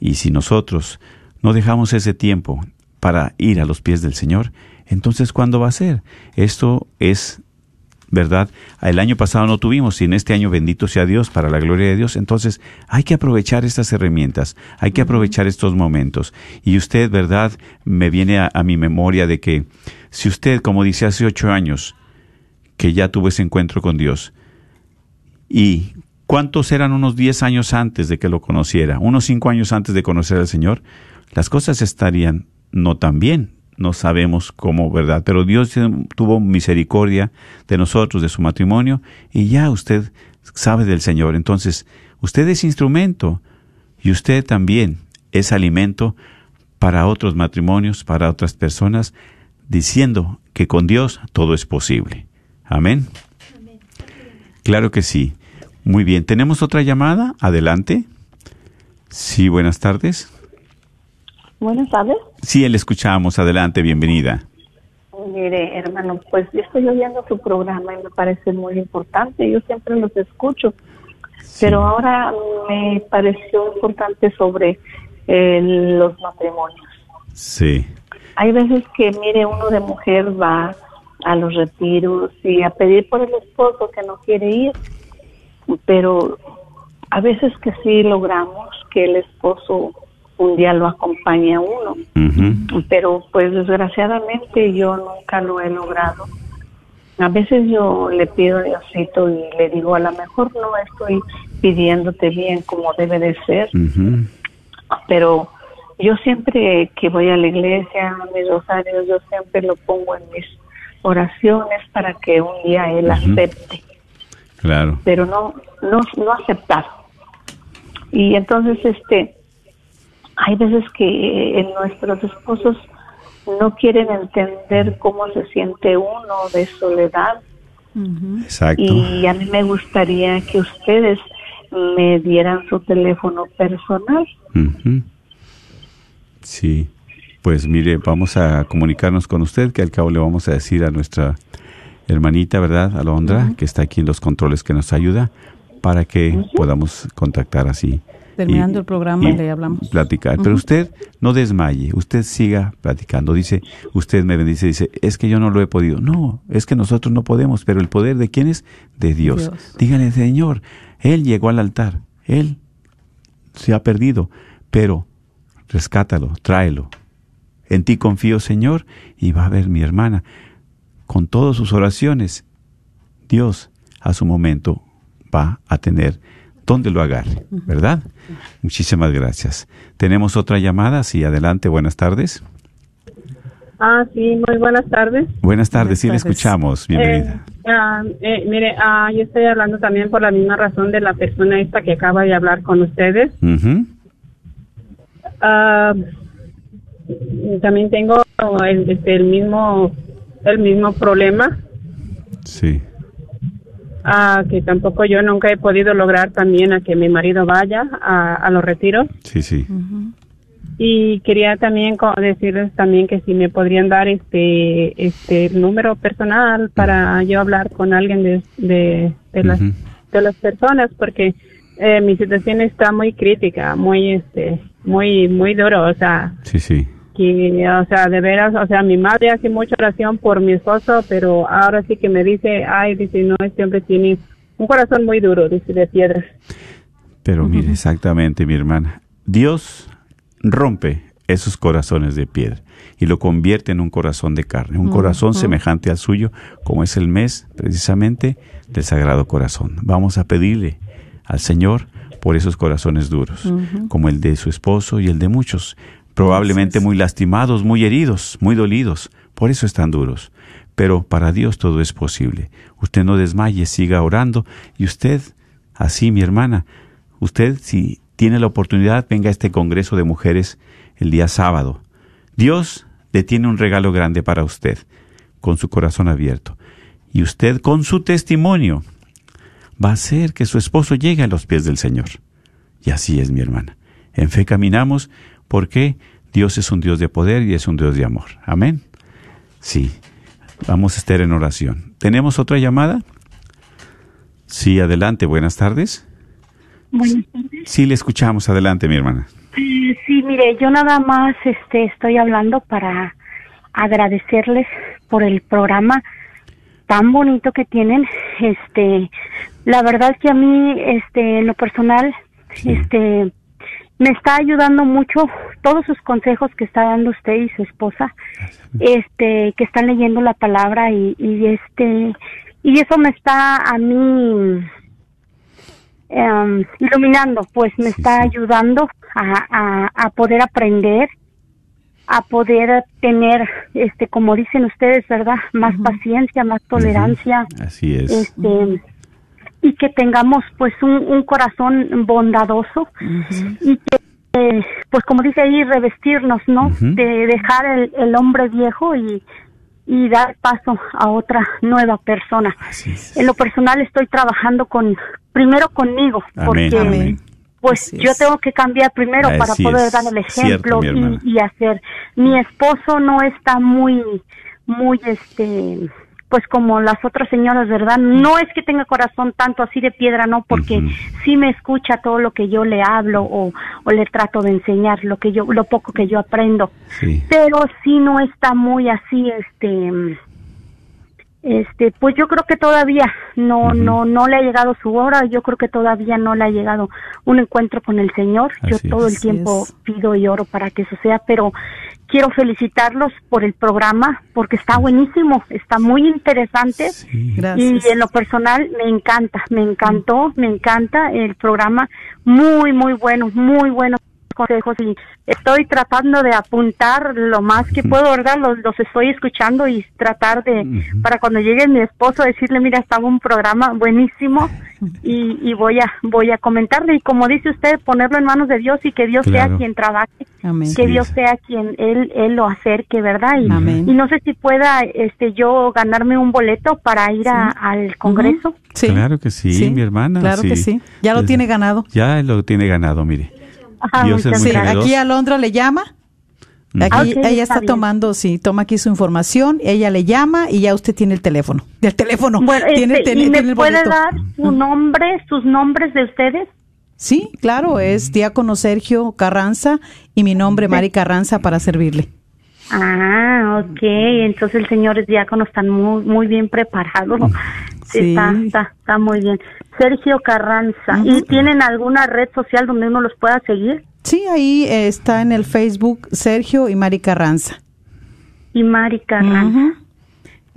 Y si nosotros no dejamos ese tiempo para ir a los pies del Señor, entonces ¿cuándo va a ser? Esto es ¿verdad? El año pasado no tuvimos y en este año bendito sea Dios para la gloria de Dios. Entonces hay que aprovechar estas herramientas, hay que aprovechar estos momentos. Y usted, ¿verdad? Me viene a, a mi memoria de que si usted, como dice hace ocho años, que ya tuvo ese encuentro con Dios. ¿Y cuántos eran unos 10 años antes de que lo conociera? Unos 5 años antes de conocer al Señor. Las cosas estarían no tan bien. No sabemos cómo, ¿verdad? Pero Dios tuvo misericordia de nosotros, de su matrimonio, y ya usted sabe del Señor. Entonces, usted es instrumento y usted también es alimento para otros matrimonios, para otras personas, diciendo que con Dios todo es posible. Amén. Claro que sí. Muy bien. ¿Tenemos otra llamada? Adelante. Sí, buenas tardes. Buenas tardes. Sí, le escuchamos. Adelante, bienvenida. Mire, hermano, pues yo estoy oyendo su programa y me parece muy importante. Yo siempre los escucho. Pero ahora me pareció importante sobre eh, los matrimonios. Sí. Hay veces que, mire, uno de mujer va a los retiros y a pedir por el esposo que no quiere ir, pero a veces que sí logramos que el esposo un día lo acompañe a uno, pero pues desgraciadamente yo nunca lo he logrado. A veces yo le pido a Diosito y le digo, a lo mejor no estoy pidiéndote bien como debe de ser, pero yo siempre que voy a la iglesia, a mis rosarios, yo siempre lo pongo en mis oraciones para que un día él acepte. Claro. Pero no, no, no aceptar. Y entonces, este, hay veces que nuestros esposos no quieren entender cómo se siente uno de soledad. Exacto. Y a mí me gustaría que ustedes me dieran su teléfono personal. Sí, pues mire, vamos a comunicarnos con usted, que al cabo le vamos a decir a nuestra hermanita, ¿verdad? Alondra, que está aquí en los controles, que nos ayuda para que podamos contactar así. Terminando el programa le hablamos. Platicar. Pero usted no desmaye, usted siga platicando. Dice, usted me bendice, dice, es que yo no lo he podido. No, es que nosotros no podemos, pero el poder de quién es? De Dios. Dios. Dígale, Señor, Él llegó al altar, Él se ha perdido, pero rescátalo, tráelo. En ti confío, Señor, y va a ver mi hermana. Con todas sus oraciones, Dios a su momento va a tener donde lo agarre, ¿verdad? Muchísimas gracias. Tenemos otra llamada, sí, adelante, buenas tardes. Ah, sí, muy buenas tardes. Buenas tardes, sí, le escuchamos, bienvenida. Eh, ah, eh, mire, ah, yo estoy hablando también por la misma razón de la persona esta que acaba de hablar con ustedes. Ujú. Ah, también tengo el, este, el mismo el mismo problema Sí, ah, que tampoco yo nunca he podido lograr también a que mi marido vaya a, a los retiros sí, sí. y quería también decirles también que si me podrían dar este este número personal para yo hablar con alguien de de, de las de las personas porque eh, mi situación está muy crítica muy este muy muy duro o sea Sí, sí. Que, o sea, de veras, o sea, mi madre hace mucha oración por mi esposo, pero ahora sí que me dice, ay, dice, no, este hombre tiene un corazón muy duro, dice, de piedra. Pero mire, exactamente, mi hermana. Dios rompe esos corazones de piedra y lo convierte en un corazón de carne, un corazón semejante al suyo, como es el mes precisamente del Sagrado Corazón. Vamos a pedirle al Señor por esos corazones duros, como el de su esposo y el de muchos, probablemente muy lastimados, muy heridos, muy dolidos, por eso están duros. Pero para Dios todo es posible. Usted no desmaye, siga orando y usted, así mi hermana, Usted, si tiene la oportunidad, venga a este Congreso de Mujeres el día sábado. Dios le tiene un regalo grande para usted, con su corazón abierto. Y usted, con su testimonio, va a hacer que su esposo llegue a los pies del Señor. Y así es, mi hermana. En fe caminamos porque Dios es un Dios de poder y es un Dios de amor. Amén. Sí. Vamos a estar en oración. ¿Tenemos otra llamada? Sí, adelante. Buenas tardes. Buenas tardes. Sí, le escuchamos. Adelante, mi hermana. Eh, Sí, mire, yo nada más este, estoy hablando para agradecerles por el programa tan bonito que tienen. Este, la verdad que a mí, este, en lo personal, este, me está ayudando mucho todos sus consejos que está dando usted y su esposa, este, que están leyendo la palabra y, y este, y eso me está a mí em, iluminando, pues me está ayudando a, a, a poder aprender, a poder tener, este, como dicen ustedes, ¿verdad? Más paciencia, más tolerancia. Así es. Este, y que tengamos pues un, un corazón bondadoso y que eh, pues como dice ahí revestirnos no de dejar el, el hombre viejo y y dar paso a otra nueva persona. En lo personal estoy trabajando con primero conmigo Amén, porque amén. pues Así yo es. tengo que cambiar primero para poder es. dar el ejemplo y, y hacer. Mi esposo no está muy muy este pues como las otras señoras, ¿verdad? No es que tenga corazón tanto así de piedra, no, porque sí me escucha todo lo que yo le hablo o, o le trato de enseñar, lo que yo, lo poco que yo aprendo. Sí. pero sí no está muy así este este pues yo creo que todavía no no no le ha llegado su hora. Yo creo que todavía no le ha llegado un encuentro con el señor. Yo todo es. el tiempo pido y oro para que eso sea pero quiero felicitarlos por el programa porque está buenísimo está muy interesante Sí. Gracias. y en lo personal me encanta, me encantó, me encanta el programa, muy, muy bueno, muy buenos consejos y estoy tratando de apuntar lo más que puedo, ¿verdad? Los, los estoy escuchando y tratar de, para cuando llegue mi esposo, decirle, mira, estaba un programa buenísimo y, y voy a, voy a comentarle y como dice usted, ponerlo en manos de Dios y que Dios Claro. sea quien trabaje Amén. que Sí. Dios sea quien él él lo acerque, ¿verdad? Y, Amén. y no sé si pueda este yo ganarme un boleto para ir a- al Congreso. Sí. Claro que sí, mi hermana. Claro que sí. Ya lo tiene ganado. Ya lo tiene ganado, mire. Ajá, Dios es muchas muy Sí, aquí Alondra le llama. Aquí Ah, ok, ella está tomando, sí, toma aquí su información, ella le llama y ya usted tiene el teléfono. Del teléfono. Bueno, tiene, este, tiene- ¿y tiene me el puede dar su nombre, sus nombres de ustedes? Sí, claro, es diácono Sergio Carranza y mi nombre Mari Carranza para servirle. Ah, ok. Entonces el señor es diácono, están muy, muy bien preparados. Sí. Está, está, está muy bien. Sergio Carranza. ¿Y tienen alguna red social donde uno los pueda seguir? Sí, ahí eh, está en el Facebook Sergio y Mari Carranza. Y Mari Carranza.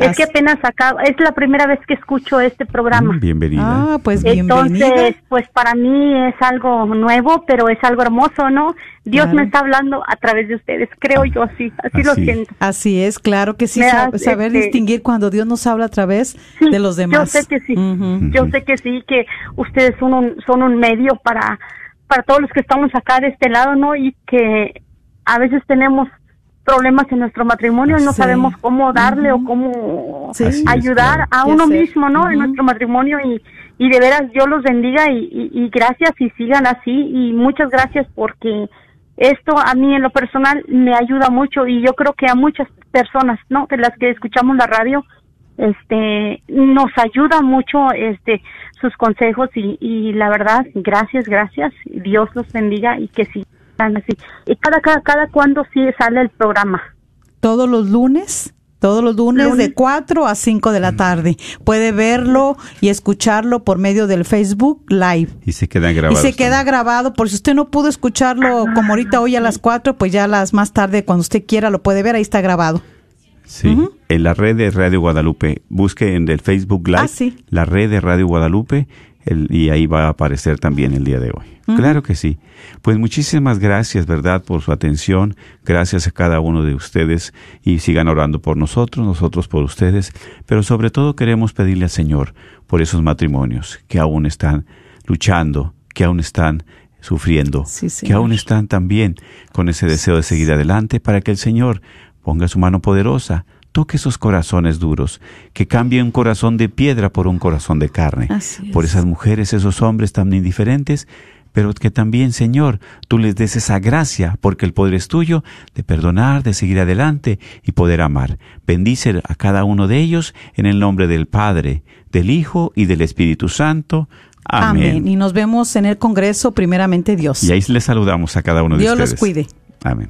Es que apenas acaba, es la primera vez que escucho este programa. Mm, Bienvenida. Ah, pues bienvenida. Entonces, pues para mí es algo nuevo, pero es algo hermoso, ¿no? Dios Claro. me está hablando a través de ustedes, creo yo así, así, lo Así. siento. Así es, claro que sí, sab- das, saber este- distinguir cuando Dios nos habla a través Sí, de los demás. Yo sé que sí, Ujú. yo sé que sí, que ustedes son un, son un medio para, para todos los que estamos acá de este lado, ¿no? Y que a veces tenemos problemas en nuestro matrimonio y no Sí. sabemos cómo darle o cómo Sí. Ayudar a ¿Qué uno hacer? mismo, ¿no? En nuestro matrimonio y, y de veras Dios los bendiga y, y, y gracias y sigan así y muchas gracias porque esto a mí en lo personal me ayuda mucho y yo creo que a muchas personas, ¿no? De las que escuchamos la radio, este, nos ayuda mucho, este, sus consejos y, y la verdad, gracias, gracias, Dios los bendiga y que así. Y cada, cada, cada cuando sí sale el programa. Todos los lunes, todos los lunes, Lunes. de 4 a 5 de la tarde. Puede verlo y escucharlo por medio del Facebook Live. Y se quedan Y grabados. se queda también. grabado, por si usted no pudo escucharlo como ahorita hoy a las 4, pues ya las más tarde, cuando usted quiera, lo puede ver, ahí está grabado. Sí, en la red de Radio Guadalupe. Busque en el Facebook Live Ah, sí. la red de Radio Guadalupe el- y ahí va a aparecer también el día de hoy. Claro que sí. Pues muchísimas gracias, ¿verdad?, por su atención. Gracias a cada uno de ustedes y sigan orando por nosotros, nosotros por ustedes. Pero sobre todo queremos pedirle al Señor por esos matrimonios que aún están luchando, que aún están sufriendo, Sí, que aún están también con ese deseo de seguir adelante para que el Señor ponga su mano poderosa, toque esos corazones duros, que cambie un corazón de piedra por un corazón de carne, Así por es. esas mujeres, esos hombres tan indiferentes, pero que también, Señor, tú les des esa gracia, porque el poder es tuyo, de perdonar, de seguir adelante y poder amar. Bendice a cada uno de ellos en el nombre del Padre, del Hijo y del Espíritu Santo. Amén. Y nos vemos en el Congreso, primeramente Dios. Y ahí les saludamos a cada uno de Dios ustedes. los cuide. Amén.